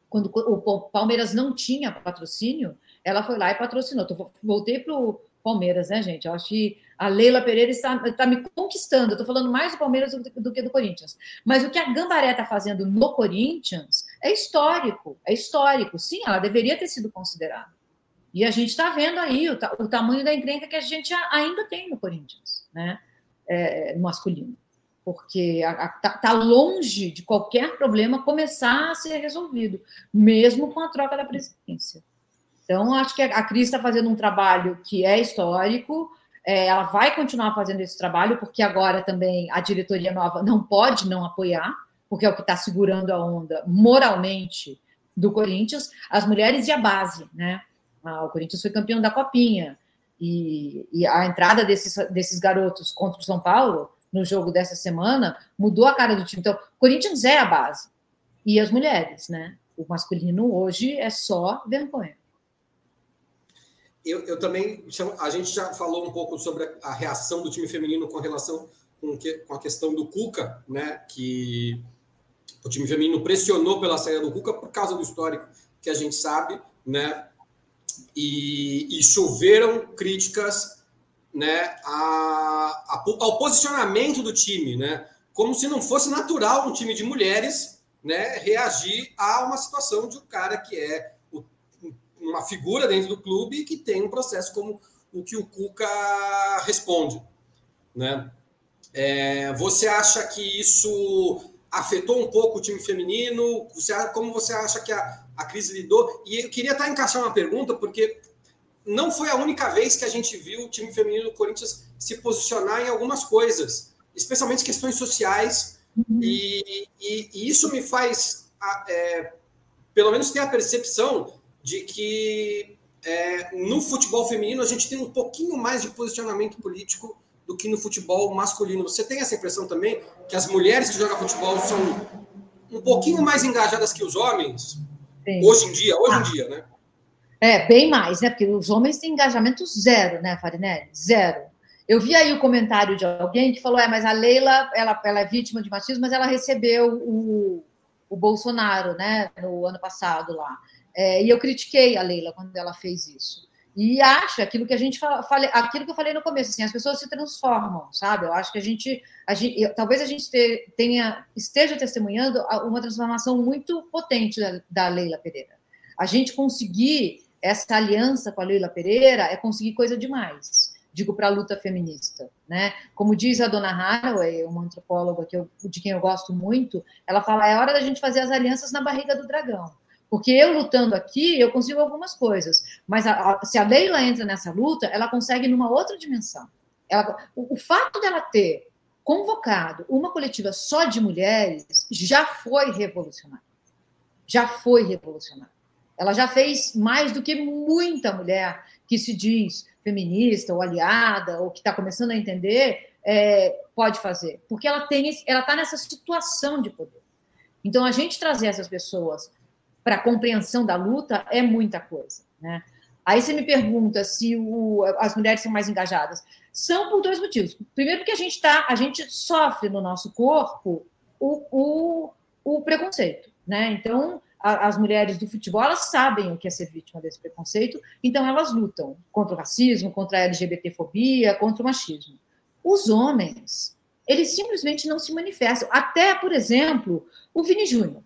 Quando o Palmeiras não tinha patrocínio, ela foi lá e patrocinou. Voltei para o Palmeiras, né, gente? Eu acho que a Leila Pereira está, está me conquistando. Estou falando mais do Palmeiras do, que do Corinthians. Mas o que a Gambaré está fazendo no Corinthians é histórico. É histórico. Sim, ela deveria ter sido considerada. E a gente está vendo aí o, o, tamanho da encrenca que a gente ainda tem no Corinthians, né? É, no masculino. Porque está tá longe de qualquer problema começar a ser resolvido, mesmo com a troca da presidência. Então, acho que a Cris está fazendo um trabalho que é histórico, é, ela vai continuar fazendo esse trabalho, porque agora também a diretoria nova não pode não apoiar, porque é o que está segurando a onda moralmente do Corinthians, as mulheres e a base, né? Ah, o Corinthians foi campeão da Copinha, e, e, a entrada desses, desses garotos contra o São Paulo no jogo dessa semana mudou a cara do time. Então, Corinthians é a base. E as mulheres, né? O masculino hoje é só vergonha eu, eu também. A gente já falou um pouco sobre a, reação do time feminino com relação com, que, com a questão do Cuca, né? Que o time feminino pressionou pela saída do Cuca por causa do histórico que a gente sabe, né? E, e choveram críticas né, a, a, ao posicionamento do time, né? Como se não fosse natural um time de mulheres né, reagir a uma situação de um cara que é uma figura dentro do clube que tem um processo como o que o Cuca responde. Né? É, você acha que isso afetou um pouco o time feminino? Você, como você acha que a, a crise lidou? E eu queria até encaixar uma pergunta, porque não foi a única vez que a gente viu o time feminino do Corinthians se posicionar em algumas coisas, especialmente questões sociais, uhum. e, e, e, isso me faz, é, pelo menos, ter a percepção de que é, no futebol feminino a gente tem um pouquinho mais de posicionamento político do que no futebol masculino. Você tem essa impressão também que as mulheres que jogam futebol são um pouquinho mais engajadas que os homens? Sim. Hoje em dia, hoje ah. em dia, né? É, bem mais, né? Porque os homens têm engajamento zero, né, Farinelli? Zero. Eu vi aí o comentário de alguém que falou: é, mas a Leila, ela, ela é vítima de machismo, mas ela recebeu o, o Bolsonaro, né, no ano passado lá. É, e eu critiquei a Leila quando ela fez isso. E acho aquilo que a gente fala, aquilo que eu falei no começo, assim, as pessoas se transformam, sabe? Eu acho que a gente, a gente talvez a gente tenha, esteja testemunhando uma transformação muito potente da, da Leila Pereira. A gente conseguir essa aliança com a Leila Pereira é conseguir coisa demais. Digo para a luta feminista, né? Como diz a dona Haraway, uma antropóloga que eu, de quem eu gosto muito, ela fala é hora da gente fazer as alianças na barriga do dragão. Porque eu lutando aqui, eu consigo algumas coisas. Mas a, a, se a Leila entra nessa luta, ela consegue numa outra dimensão. Ela, o, o fato dela ter convocado uma coletiva só de mulheres já foi revolucionário. Já foi revolucionário. Ela já fez mais do que muita mulher que se diz feminista ou aliada ou que está começando a entender é, pode fazer, porque ela tem, ela está nessa situação de poder. Então a gente trazer essas pessoas para a compreensão da luta é muita coisa, né? Aí você me pergunta se o, as mulheres são mais engajadas. São por dois motivos. Primeiro, porque a gente tá, a gente sofre no nosso corpo o, o, o preconceito, né? Então as mulheres do futebol elas sabem o que é ser vítima desse preconceito, então elas lutam contra o racismo, contra a LGBTfobia, contra o machismo. Os homens, eles simplesmente não se manifestam. Até, por exemplo, o Vini Júnior.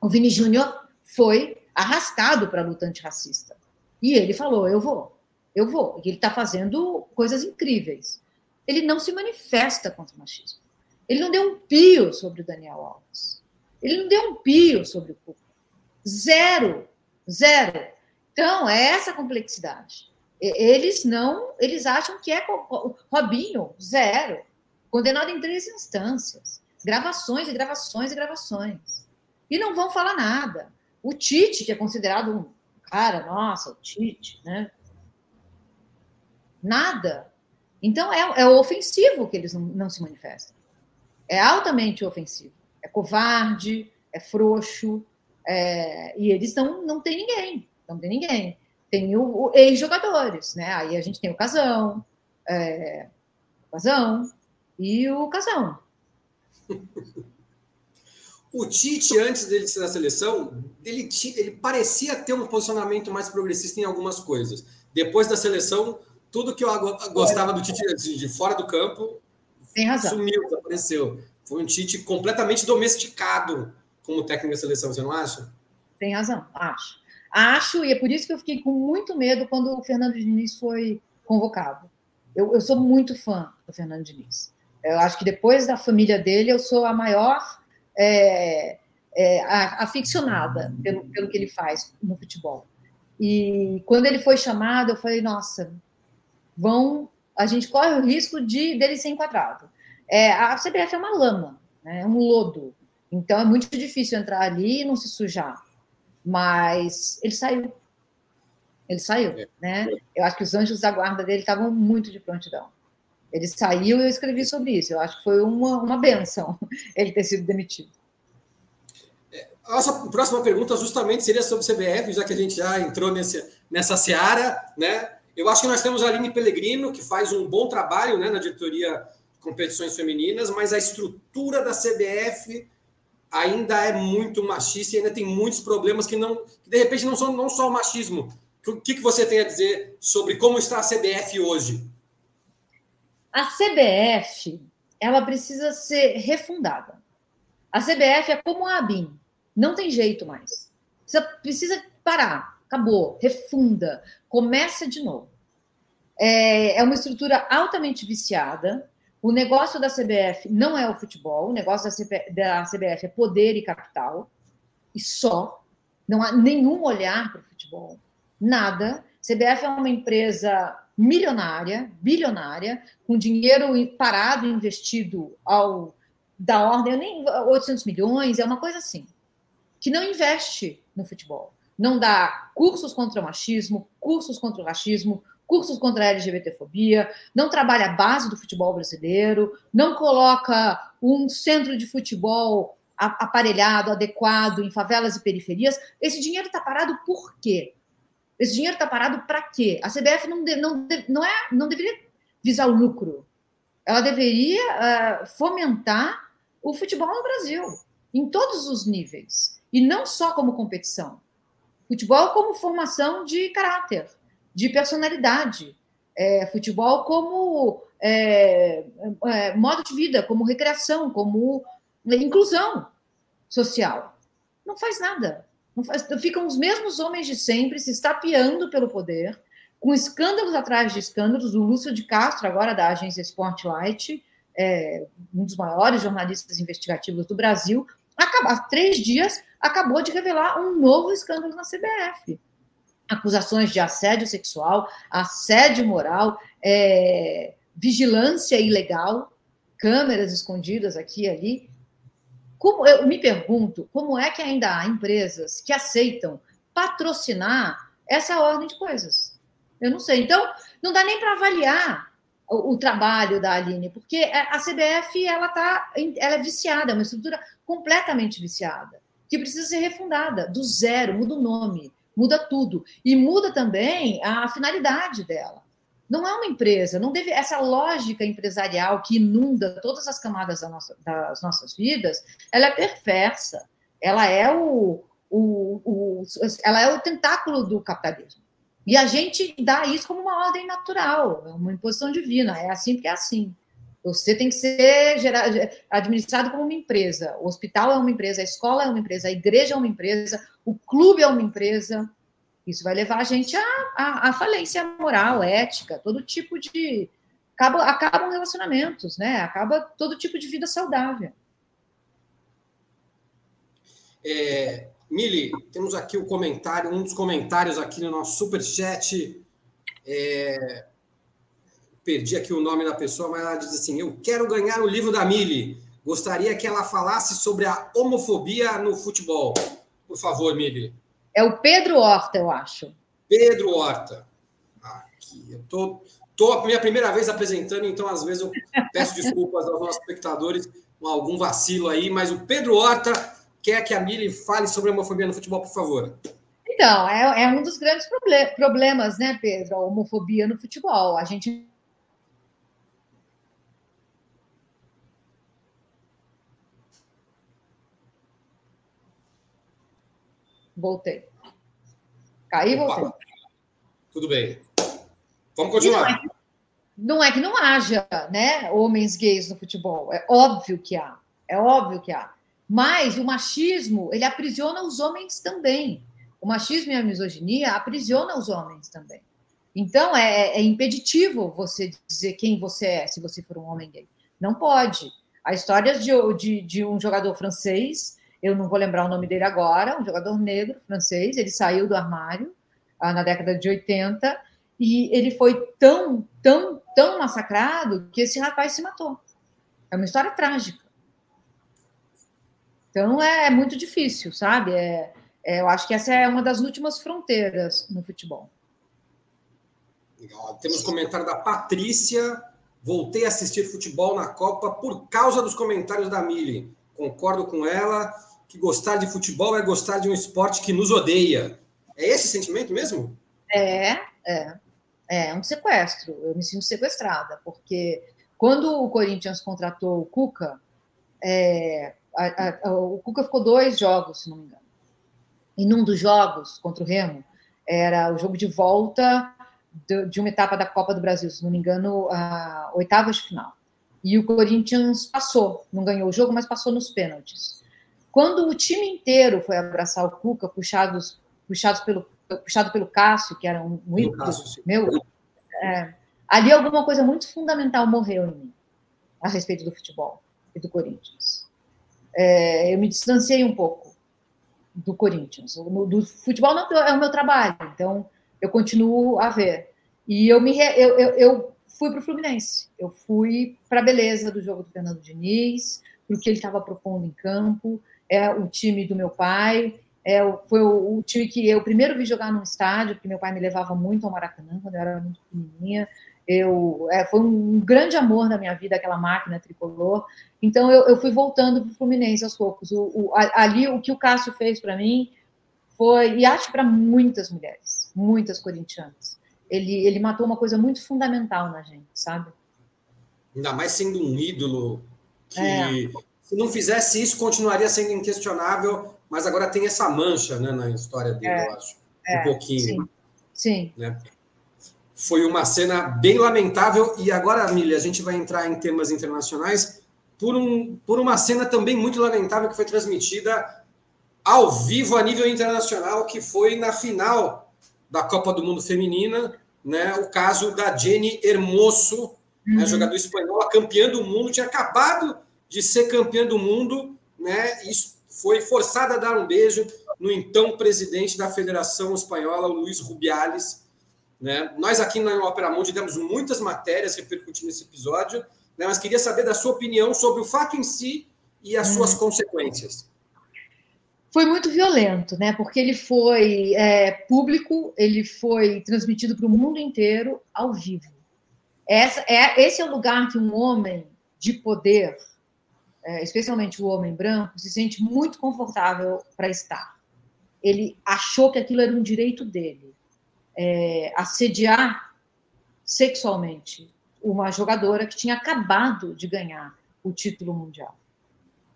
O Vini Júnior foi arrastado para a luta antirracista. E ele falou: eu vou, eu vou. E ele está fazendo coisas incríveis. Ele não se manifesta contra o machismo. Ele não deu um pio sobre o Daniel Alves. Ele não deu um pio sobre o Cuca. Zero. Zero. Então, é essa complexidade. Eles não, eles acham que é Robinho, zero. Condenado em três instâncias. Gravações e gravações e gravações. E não vão falar nada. O Tite, que é considerado um cara, nossa, o Tite, né? Nada. Então é, é ofensivo que eles não, não se manifestam. É altamente ofensivo. É covarde, é frouxo, é, e eles não, não tem ninguém, não tem ninguém. Tem o, o ex-jogadores, né? Aí a gente tem o Casão, é, o Casão e o Casão. O Tite, antes dele ser da seleção, ele, ele parecia ter um posicionamento mais progressista em algumas coisas. Depois da seleção, tudo que eu gostava do Tite de fora do campo sumiu, desapareceu. Foi um Tite completamente domesticado como técnico da seleção, você não acha? Tem razão, acho. Acho, e é por isso que eu fiquei com muito medo quando o Fernando Diniz foi convocado. Eu, eu sou muito fã do Fernando Diniz. Eu acho que depois da família dele, eu sou a maior é, é, aficionada pelo, pelo que ele faz no futebol. E quando ele foi chamado, eu falei, nossa, vão, a gente corre o risco de dele ser enquadrado. É, a CBF é uma lama, né, é um lodo. Então é muito difícil entrar ali e não se sujar. Mas ele saiu. Ele saiu, é. né? Eu acho que os anjos da guarda dele estavam muito de prontidão. Ele saiu e eu escrevi sobre isso. Eu acho que foi uma, uma benção ele ter sido demitido. É, a nossa próxima pergunta justamente seria sobre o CBF, já que a gente já entrou nesse, nessa seara, né? Eu acho que nós temos a Aline Pellegrino, que faz um bom trabalho né, na diretoria de competições femininas, mas a estrutura da CBF ainda é muito machista e ainda tem muitos problemas que não, que de repente não são não só o machismo. O que, que você tem a dizer sobre como está a CBF hoje? A CBF ela precisa ser refundada. A CBF é como a ABIN, não tem jeito mais. Você precisa parar, acabou, refunda, começa de novo. É, é uma estrutura altamente viciada. O negócio da CBF não é o futebol, o negócio da, da CBF é poder e capital, e só. Não há nenhum olhar para o futebol, nada. CBF é uma empresa milionária, bilionária, com dinheiro parado investido ao da ordem nem 800 milhões, é uma coisa assim, que não investe no futebol. Não dá cursos contra o machismo, cursos contra o racismo, cursos contra a LGBTfobia, não trabalha a base do futebol brasileiro, não coloca um centro de futebol aparelhado, adequado em favelas e periferias. Esse dinheiro está parado por quê? Esse dinheiro está parado para quê? A CBF não, de, não, não, é, não deveria visar o lucro. Ela deveria uh, fomentar o futebol no Brasil, em todos os níveis. E não só como competição. Futebol como formação de caráter, de personalidade. É, futebol como é, é, modo de vida, como recreação, como inclusão social. Não faz nada. Faz, ficam os mesmos homens de sempre se estapeando pelo poder, com escândalos atrás de escândalos. O Lúcio de Castro, agora da agência Spotlight, é, um dos maiores jornalistas investigativos do Brasil, há três dias acabou de revelar um novo escândalo na CBF. Acusações de assédio sexual, assédio moral, é, vigilância ilegal, câmeras escondidas aqui e ali. Como, eu me pergunto como é que ainda há empresas que aceitam patrocinar essa ordem de coisas. Eu não sei. Então, não dá nem para avaliar o, o, trabalho da Aline, porque a CBF ela tá, ela é viciada, é uma estrutura completamente viciada, que precisa ser refundada do zero, muda o nome, muda tudo e muda também a finalidade dela. Não é uma empresa, não deve essa lógica empresarial que inunda todas as camadas da nossa, das nossas vidas, ela é perversa. Ela é o, o, o, ela é o tentáculo do capitalismo. E a gente dá isso como uma ordem natural, uma imposição divina, é assim porque é assim. Você tem que ser administrado como uma empresa. O hospital é uma empresa, a escola é uma empresa, a igreja é uma empresa, o clube é uma empresa. Isso vai levar a gente à, à, à falência moral, ética, todo tipo de. Acaba, acabam relacionamentos, né? Acaba todo tipo de vida saudável. É, Mili, temos aqui o comentário, um dos comentários aqui no nosso super chat. É... Perdi aqui o nome da pessoa, mas ela diz assim: Eu quero ganhar o livro da Mili. Gostaria que ela falasse sobre a homofobia no futebol. Por favor, Mili. É o Pedro Horta, eu acho. Pedro Horta. Aqui. Eu tô, tô a minha primeira vez apresentando, então às vezes eu peço desculpas aos nossos espectadores com algum vacilo aí, mas o Pedro Horta quer que a Mili fale sobre a homofobia no futebol, por favor. Então, é, é um dos grandes proble problemas, né, Pedro? A homofobia no futebol. A gente Voltei. Caí voltei. Tudo bem. Vamos continuar. Não é, não é, que não haja né, homens gays no futebol. É óbvio que há. É óbvio que há. Mas o machismo, ele aprisiona os homens também. O machismo e a misoginia aprisiona os homens também. Então, é, é, impeditivo você dizer quem você é se você for um homem gay. Não pode. A história de, de, de um jogador francês, eu não vou lembrar o nome dele agora, um jogador negro francês, ele saiu do armário ah, na década de 80 e ele foi tão, tão, tão massacrado que esse rapaz se matou. É uma história trágica. Então é, é muito difícil, sabe? É, é, eu acho que essa é uma das últimas fronteiras no futebol. Legal. Temos comentário da Patrícia. Voltei a assistir futebol na Copa por causa dos comentários da Mili. Concordo com ela que gostar de futebol é gostar de um esporte que nos odeia. É esse sentimento mesmo? É, é. É um sequestro. Eu me sinto sequestrada, porque quando o Corinthians contratou o Cuca, é, a, a, o Cuca ficou dois jogos, se não me engano. E num dos jogos contra o Remo, era o jogo de volta de, de uma etapa da Copa do Brasil, se não me engano, a oitava de final. E o Corinthians passou, não ganhou o jogo, mas passou nos pênaltis. Quando o time inteiro foi abraçar o Cuca, puxados, puxados pelo, puxado pelo Cássio, que era um, um ídolo meu, é, ali alguma coisa muito fundamental morreu em mim a respeito do futebol e do Corinthians. É, eu me distanciei um pouco do Corinthians. Do, futebol não é o meu trabalho, então eu continuo a ver. E eu me eu, eu, eu fui para o Fluminense. Eu fui para a beleza do jogo do Fernando Diniz, porque ele estava propondo em campo. É o time do meu pai. É, foi o, o, time que eu primeiro vi jogar num estádio, porque meu pai me levava muito ao Maracanã quando eu era muito pequenininha. Eu, é, foi um grande amor na minha vida aquela máquina tricolor. Então eu, eu fui voltando para o Fluminense aos poucos. O, o, ali o que o Cássio fez para mim foi e acho para muitas mulheres, muitas corintianas ele, ele matou uma coisa muito fundamental na gente, sabe? Ainda mais sendo um ídolo que, é. Se não fizesse isso, continuaria sendo inquestionável, mas agora tem essa mancha né, na história dele, é. eu acho. É. Um pouquinho. Sim. Sim. Né? Foi uma cena bem lamentável, e agora, Milha, a gente vai entrar em temas internacionais por, um, por uma cena também muito lamentável que foi transmitida ao vivo a nível internacional, que foi na final da Copa do Mundo Feminina, né? O caso da Jenny Hermoso, né? uhum. né, jogadora espanhola, campeã do mundo, tinha acabado de ser campeã do mundo, né? E foi forçada a dar um beijo no então presidente da Federação Espanhola, o Luiz Rubiales. Né? Nós aqui na Opera Mundi demos muitas matérias repercutindo esse episódio, né? mas queria saber da sua opinião sobre o fato em si e as suas uhum. consequências foi muito violento, né? Porque ele foi é, público, ele foi transmitido para o mundo inteiro ao vivo. Essa, é, esse é o lugar que um homem de poder, especialmente o homem branco, se sente muito confortável para estar. Ele achou que aquilo era um direito dele, é, assediar sexualmente uma jogadora que tinha acabado de ganhar o título mundial.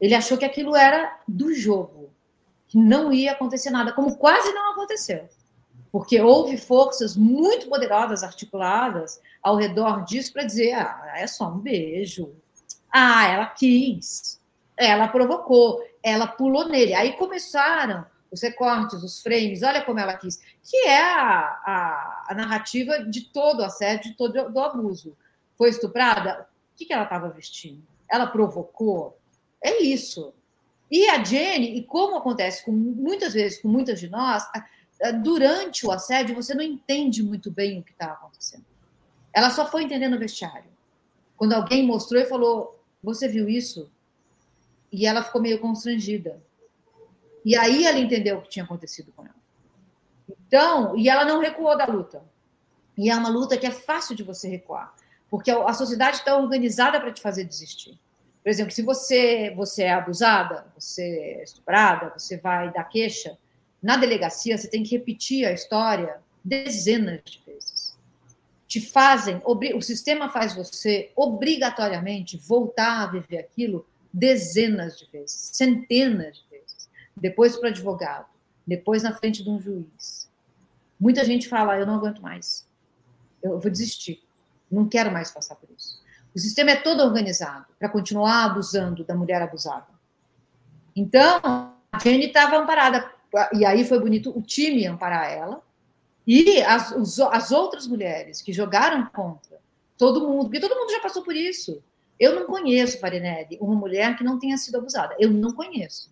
Ele achou que aquilo era do jogo que não ia acontecer nada, como quase não aconteceu. Porque houve forças muito poderosas articuladas ao redor disso para dizer: ah, é só um beijo. Ah, ela quis. Ela provocou. Ela pulou nele. Aí começaram os recortes, os frames, olha como ela quis, que é a, a, a narrativa de todo o assédio, de todo o abuso. Foi estuprada? O que, que ela estava vestindo? Ela provocou? É isso. E a Jenny, e como acontece com, muitas vezes com muitas de nós, durante o assédio você não entende muito bem o que está acontecendo. Ela só foi entender no vestiário. Quando alguém mostrou e falou: Você viu isso? E ela ficou meio constrangida. E aí ela entendeu o que tinha acontecido com ela. Então, e ela não recuou da luta. E é uma luta que é fácil de você recuar, porque a sociedade está organizada para te fazer desistir. Por exemplo, se você, você é abusada, você é estuprada, você vai dar queixa, na delegacia você tem que repetir a história dezenas de vezes. Te fazem, o sistema faz você obrigatoriamente voltar a viver aquilo dezenas de vezes, centenas de vezes. Depois para o advogado, depois na frente de um juiz. Muita gente fala: eu não aguento mais, eu vou desistir, não quero mais passar por isso. O sistema é todo organizado para continuar abusando da mulher abusada. Então, a Jenny estava amparada, e aí foi bonito o time amparar ela, e as, os, as outras mulheres que jogaram contra, todo mundo, porque todo mundo já passou por isso. Eu não conheço, Farinelli, uma mulher que não tenha sido abusada. Eu não conheço.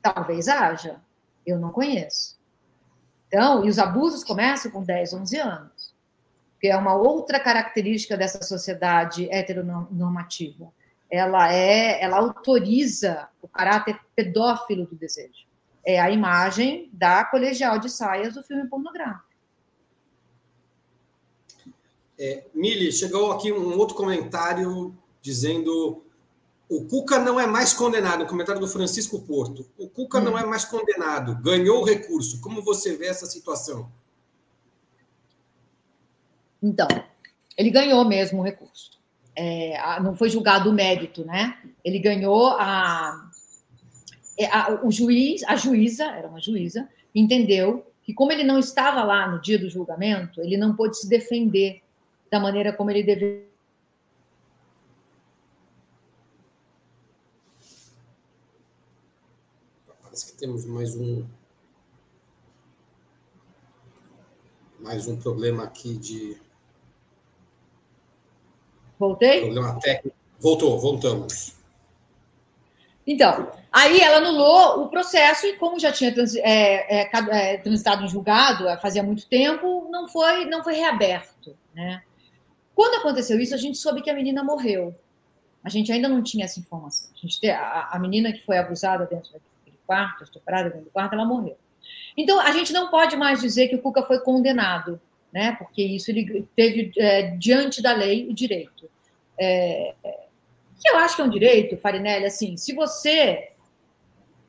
Talvez haja. Eu não conheço. Então, e os abusos começam com 10, 11 anos que é uma outra característica dessa sociedade heteronormativa. Ela é, ela autoriza o caráter pedófilo do desejo. É a imagem da colegial de saias do filme pornográfico. É, Mili, chegou aqui um outro comentário dizendo o Cuca não é mais condenado, um comentário do Francisco Porto. O Cuca hum. não é mais condenado, ganhou o recurso. Como você vê essa situação? Então, ele ganhou mesmo o recurso. É, não foi julgado o mérito, né? Ele ganhou a, é, a, o juiz, a juíza, era uma juíza, entendeu que como ele não estava lá no dia do julgamento, ele não pôde se defender da maneira como ele deveria. Parece que temos mais um. Mais um problema aqui de. Voltei? Problema técnico. Voltou, voltamos. Então, aí ela anulou o processo e, como já tinha trans, é, é, é, transitado em julgado é, fazia muito tempo, não foi, não foi reaberto. Né? Quando aconteceu isso, a gente soube que a menina morreu. A gente ainda não tinha essa informação. A, gente, a, a menina que foi abusada dentro daquele quarto, estuprada dentro do quarto, ela morreu. Então, a gente não pode mais dizer que o Cuca foi condenado, né? Porque isso ele teve é, diante da lei o direito. É, que eu acho que é um direito, Farinelli, assim, se você,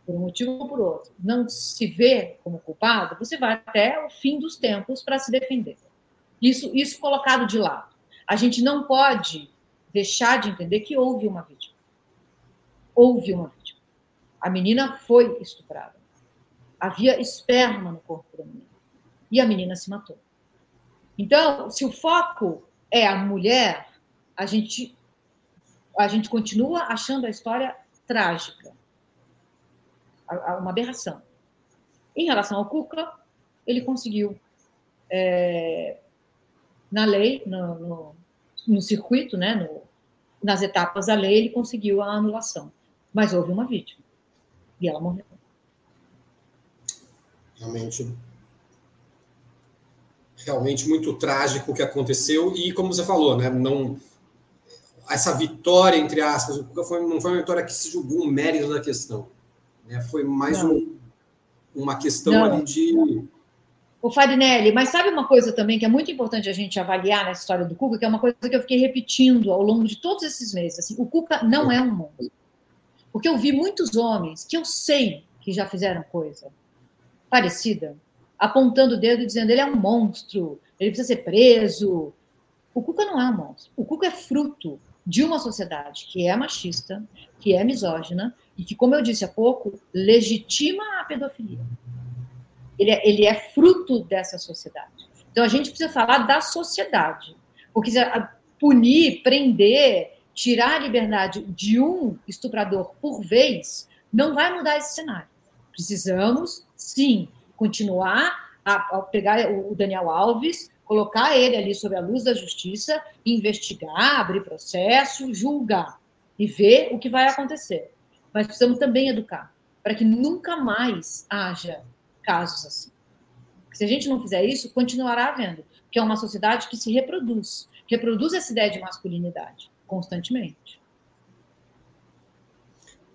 por um motivo ou por outro, não se vê como culpado, você vai até o fim dos tempos para se defender. Isso, isso colocado de lado. A gente não pode deixar de entender que houve uma vítima. Houve uma vítima. A menina foi estuprada. Havia esperma no corpo da menina. E a menina se matou. Então, se o foco é a mulher, a gente, a gente continua achando a história trágica. Uma aberração. Em relação ao Cuca, ele conseguiu, é, na lei, no, no, no circuito, né, no, nas etapas da lei, ele conseguiu a anulação. Mas houve uma vítima. E ela morreu. Realmente. Realmente muito trágico o que aconteceu. E, como você falou, né, não, essa vitória, entre aspas, foi, não foi uma vitória que se julgou o mérito da questão. Né? Foi mais um, uma questão não. ali de o Farinelli, mas sabe uma coisa também que é muito importante a gente avaliar nessa história do Cuca, que é uma coisa que eu fiquei repetindo ao longo de todos esses meses. Assim, o Cuca não é um monstro. Porque eu vi muitos homens que eu sei que já fizeram coisa parecida, apontando o dedo e dizendo ele é um monstro, ele precisa ser preso. O Cuca não é um monstro. O Cuca é fruto de uma sociedade que é machista, que é misógina e que, como eu disse há pouco, legitima a pedofilia ele é, ele é fruto dessa sociedade. Então a gente precisa falar da sociedade, porque punir, prender, tirar a liberdade de um estuprador por vez não vai mudar esse cenário. Precisamos, sim, continuar a, a pegar o Daniel Alves, colocar ele ali sob a luz da justiça, investigar, abrir processo, julgar e ver o que vai acontecer. Mas precisamos também educar para que nunca mais haja casos assim. Se a gente não fizer isso, continuará havendo, que é uma sociedade que se reproduz, reproduz essa ideia de masculinidade constantemente.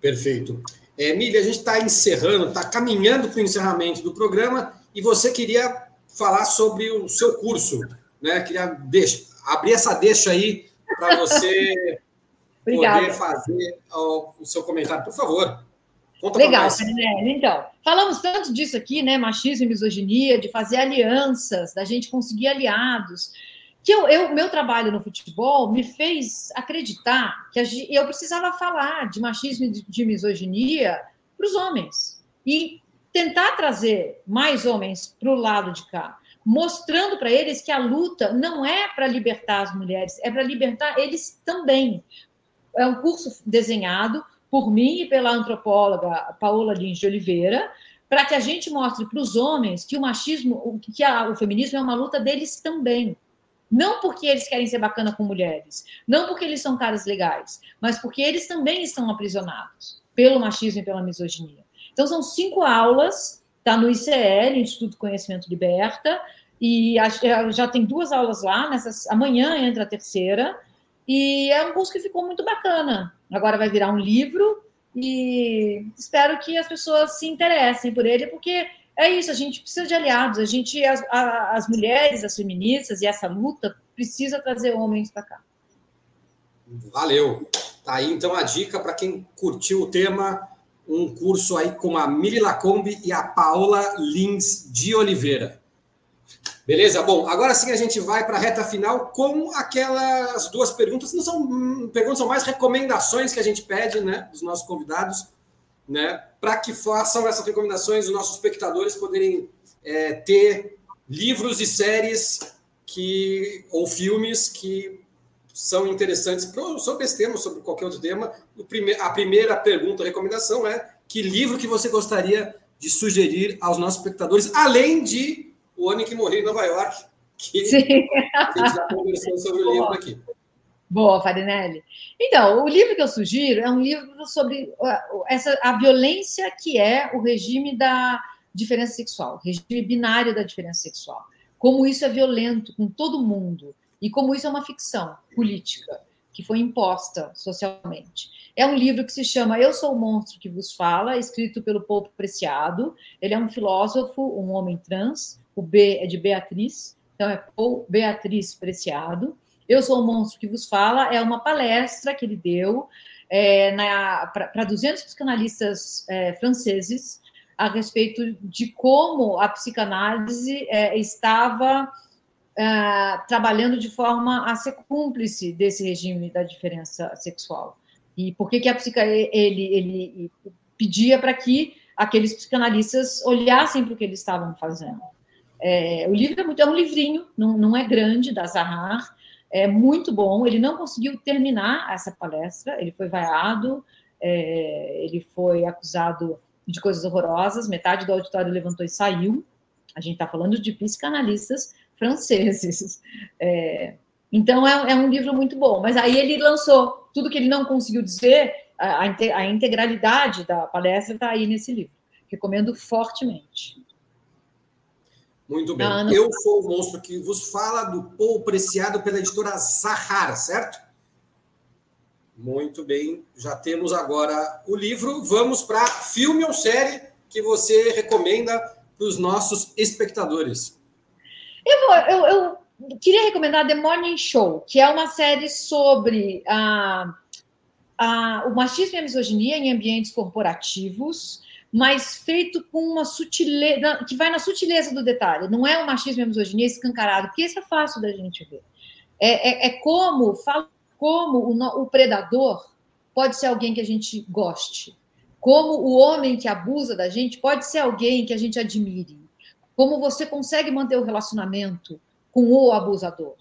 Perfeito. É, Emília, a gente está encerrando, está caminhando para o encerramento do programa e você queria falar sobre o seu curso, né? Queria deixa, abrir essa deixa aí para você poder fazer o, o seu comentário, por favor. Conta Legal, Fernanda. Então, falamos tanto disso aqui, né? Machismo e misoginia, de fazer alianças, da gente conseguir aliados. Que eu, eu meu trabalho no futebol me fez acreditar que eu precisava falar de machismo e de misoginia para os homens e tentar trazer mais homens para o lado de cá, mostrando para eles que a luta não é para libertar as mulheres, é para libertar eles também. É um curso desenhado por mim e pela antropóloga Paola Lins de Oliveira, para que a gente mostre para os homens que o machismo, que a, o feminismo é uma luta deles também. Não porque eles querem ser bacana com mulheres, não porque eles são caras legais, mas porque eles também estão aprisionados pelo machismo e pela misoginia. Então, são cinco aulas, está no ICL, Instituto Conhecimento Liberta, e já tem duas aulas lá, nessas, amanhã entra a terceira, e é um curso que ficou muito bacana. Agora vai virar um livro e espero que as pessoas se interessem por ele, porque é isso, a gente precisa de aliados, a gente, as, as mulheres, as feministas e essa luta precisa trazer homens para cá. Valeu. Tá aí então a dica para quem curtiu o tema, um curso aí com a Mili Lacombe e a Paola Lins de Oliveira. Beleza? Bom, agora sim a gente vai para a reta final com aquelas duas perguntas. Não são hum, perguntas, são mais recomendações que a gente pede, né, dos nossos convidados, né, para que façam essas recomendações os nossos espectadores poderem é, ter livros e séries que ou filmes que são interessantes sobre esse tema, sobre qualquer outro tema. A primeira pergunta, a recomendação é que livro que você gostaria de sugerir aos nossos espectadores, além de O Ano em que Morri em Nova York, que Sim. a gente já conversou sobre o livro aqui. Boa, Farinelli. Então, o livro que eu sugiro é um livro sobre essa, a violência que é o regime da diferença sexual, regime binário da diferença sexual. Como isso é violento com todo mundo e como isso é uma ficção política que foi imposta socialmente. É um livro que se chama Eu Sou o Monstro que Vos Fala, escrito pelo Paulo Preciado. Ele é um filósofo, um homem trans. O B é de Beatriz, então é Paul Beatriz Preciado. Eu Sou o Monstro que Vos Fala é uma palestra que ele deu é, para 200 psicanalistas é, franceses a respeito de como a psicanálise é, estava é, trabalhando de forma a ser cúmplice desse regime da diferença sexual. E por que, que a psica, ele, ele pedia para que aqueles psicanalistas olhassem para o que eles estavam fazendo. É, o livro é, muito, é um livrinho, não, não é grande, da Zahar, é muito bom. Ele não conseguiu terminar essa palestra, ele foi vaiado, é, ele foi acusado de coisas horrorosas, metade do auditório levantou e saiu. A gente está falando de psicanalistas franceses. É, então, é, é, um livro muito bom. Mas aí ele lançou tudo que ele não conseguiu dizer, a, a integralidade da palestra está aí nesse livro. Recomendo fortemente. Muito bem. Ana... Eu sou o monstro que vos fala do Paul Preciado pela editora Sahara, certo? Muito bem. Já temos agora o livro. Vamos para filme ou série que você recomenda para os nossos espectadores. Eu, eu, eu, queria recomendar The Morning Show, que é uma série sobre a, a, o machismo e a misoginia em ambientes corporativos, mas feito com uma sutileza, que vai na sutileza do detalhe. Não é o machismo e a misoginia escancarado, porque isso é fácil da gente ver. É, é, é como, como o, o predador pode ser alguém que a gente goste, como o homem que abusa da gente pode ser alguém que a gente admire como você consegue manter o relacionamento com o abusador.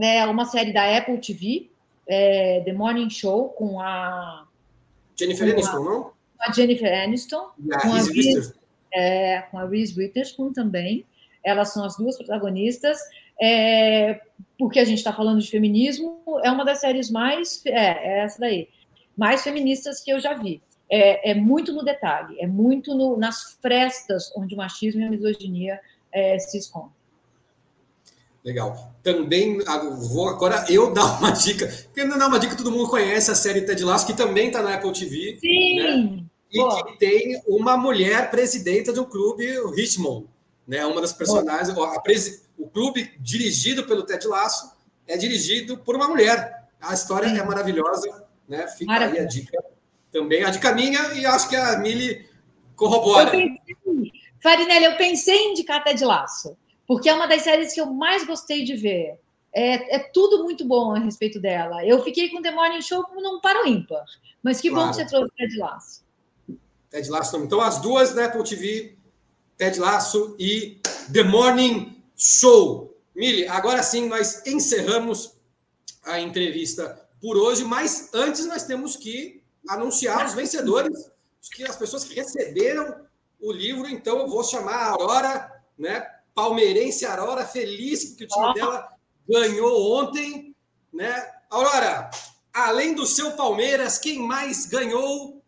É uma série da Apple TV, é, The Morning Show, com a. Jennifer com Aniston, a, não? Com a Jennifer Aniston. E a com, Reese a Reese, é, com a Reese Witherspoon também. Elas são as duas protagonistas. É, porque a gente está falando de feminismo, é uma das séries mais. É, é essa daí. Mais feministas que eu já vi é, é muito no detalhe, é muito no, nas frestas onde o machismo e a misoginia é, se escondem. Legal. Também vou agora eu dar uma dica, porque não é uma dica todo mundo conhece a série Ted Lasso, que também está na Apple TV. Sim. Né? E que tem uma mulher presidenta do clube, o Richmond, né? Uma das personagens, presi, o clube dirigido pelo Ted Lasso é dirigido por uma mulher. A história Sim. é maravilhosa, né? Fica aí a dica também a de caminha e acho que a Mili corrobora. Eu pensei, Farinelli, eu pensei em indicar Ted Laço, porque é uma das séries que eu mais gostei de ver. É, é, tudo muito bom a respeito dela. Eu fiquei com The Morning Show não para o ímpar, mas que claro. bom que você trouxe Ted Laço. Ted Laço Então, as duas né, Apple TV, Ted Laço e The Morning Show. Mili, agora sim nós encerramos a entrevista por hoje, mas antes nós temos que anunciar os vencedores, que as pessoas que receberam o livro. Então, eu vou chamar a Aurora, né? Palmeirense Aurora, feliz porque o time dela ganhou ontem, né? Aurora, além do seu Palmeiras, quem mais ganhou?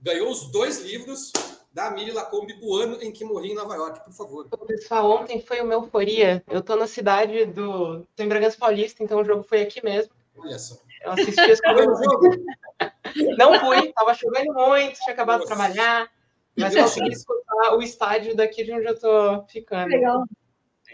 Ganhou os dois livros da Miri Lacombe, o ano em que morri em Nova York, por favor. Pessoal, ontem foi uma euforia. Eu estou na cidade do. Tô em Bragança Paulista, então o jogo foi aqui mesmo. Olha só. Eu assisti as coisas. Não fui, estava chovendo muito, tinha acabado de trabalhar, mas consegui escutar o estádio daqui de onde eu estou ficando. Legal.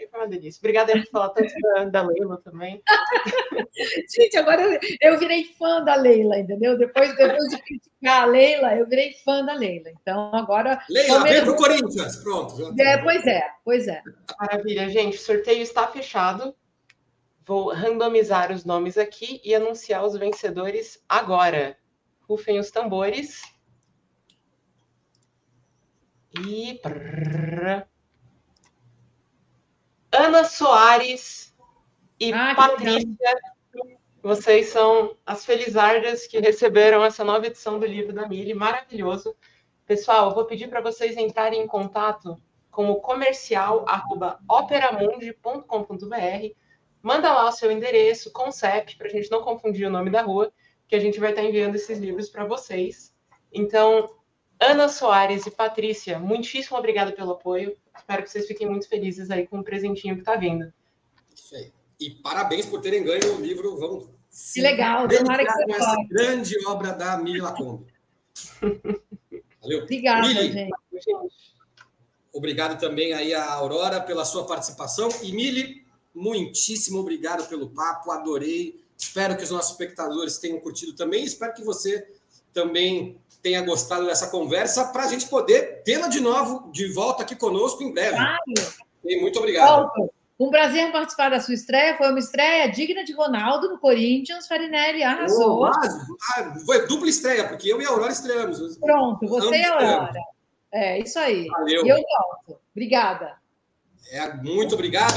Foi uma delícia. Obrigada por falar tanto da, da Leila também. Gente, agora eu, virei fã da Leila, entendeu? Depois, depois de criticar a Leila, eu virei fã da Leila. Então, agora. Leila, vem para o Corinthians. Pronto. É, pois é, pois é. Maravilha, gente. O sorteio está fechado. Vou randomizar os nomes aqui e anunciar os vencedores agora. Rufem os tambores. E. Ana Soares e ah, Patrícia. Vocês são as felizardas que receberam essa nova edição do livro da Mili, maravilhoso. Pessoal, eu vou pedir para vocês entrarem em contato com o comercial operamundi.com.br. Manda lá o seu endereço, com CEP, para a gente não confundir o nome da rua, que a gente vai estar enviando esses livros para vocês. Então, Ana Soares e Patrícia, muitíssimo obrigada pelo apoio. Espero que vocês fiquem muito felizes aí com o presentinho que está vindo. Isso aí. E parabéns por terem ganho o livro. Vamos. Que legal, tomara que com essa grande obra da Mili Lacombe. Valeu. Obrigada, Mili, gente. Obrigado também aí a Aurora pela sua participação. E Mili, muitíssimo obrigado pelo papo, adorei. Espero que os nossos espectadores tenham curtido também. Espero que você também tenha gostado dessa conversa para a gente poder tê-la de novo, de volta aqui conosco em breve. Claro. E muito obrigado. Um prazer participar da sua estreia. Foi uma estreia digna de Ronaldo no Corinthians. Farinelli arrasou. Oh, ah, foi dupla estreia, porque eu e a Aurora estreamos. Pronto, você e a Aurora. É, isso aí. Valeu. E eu volto. Obrigada. É, muito obrigado.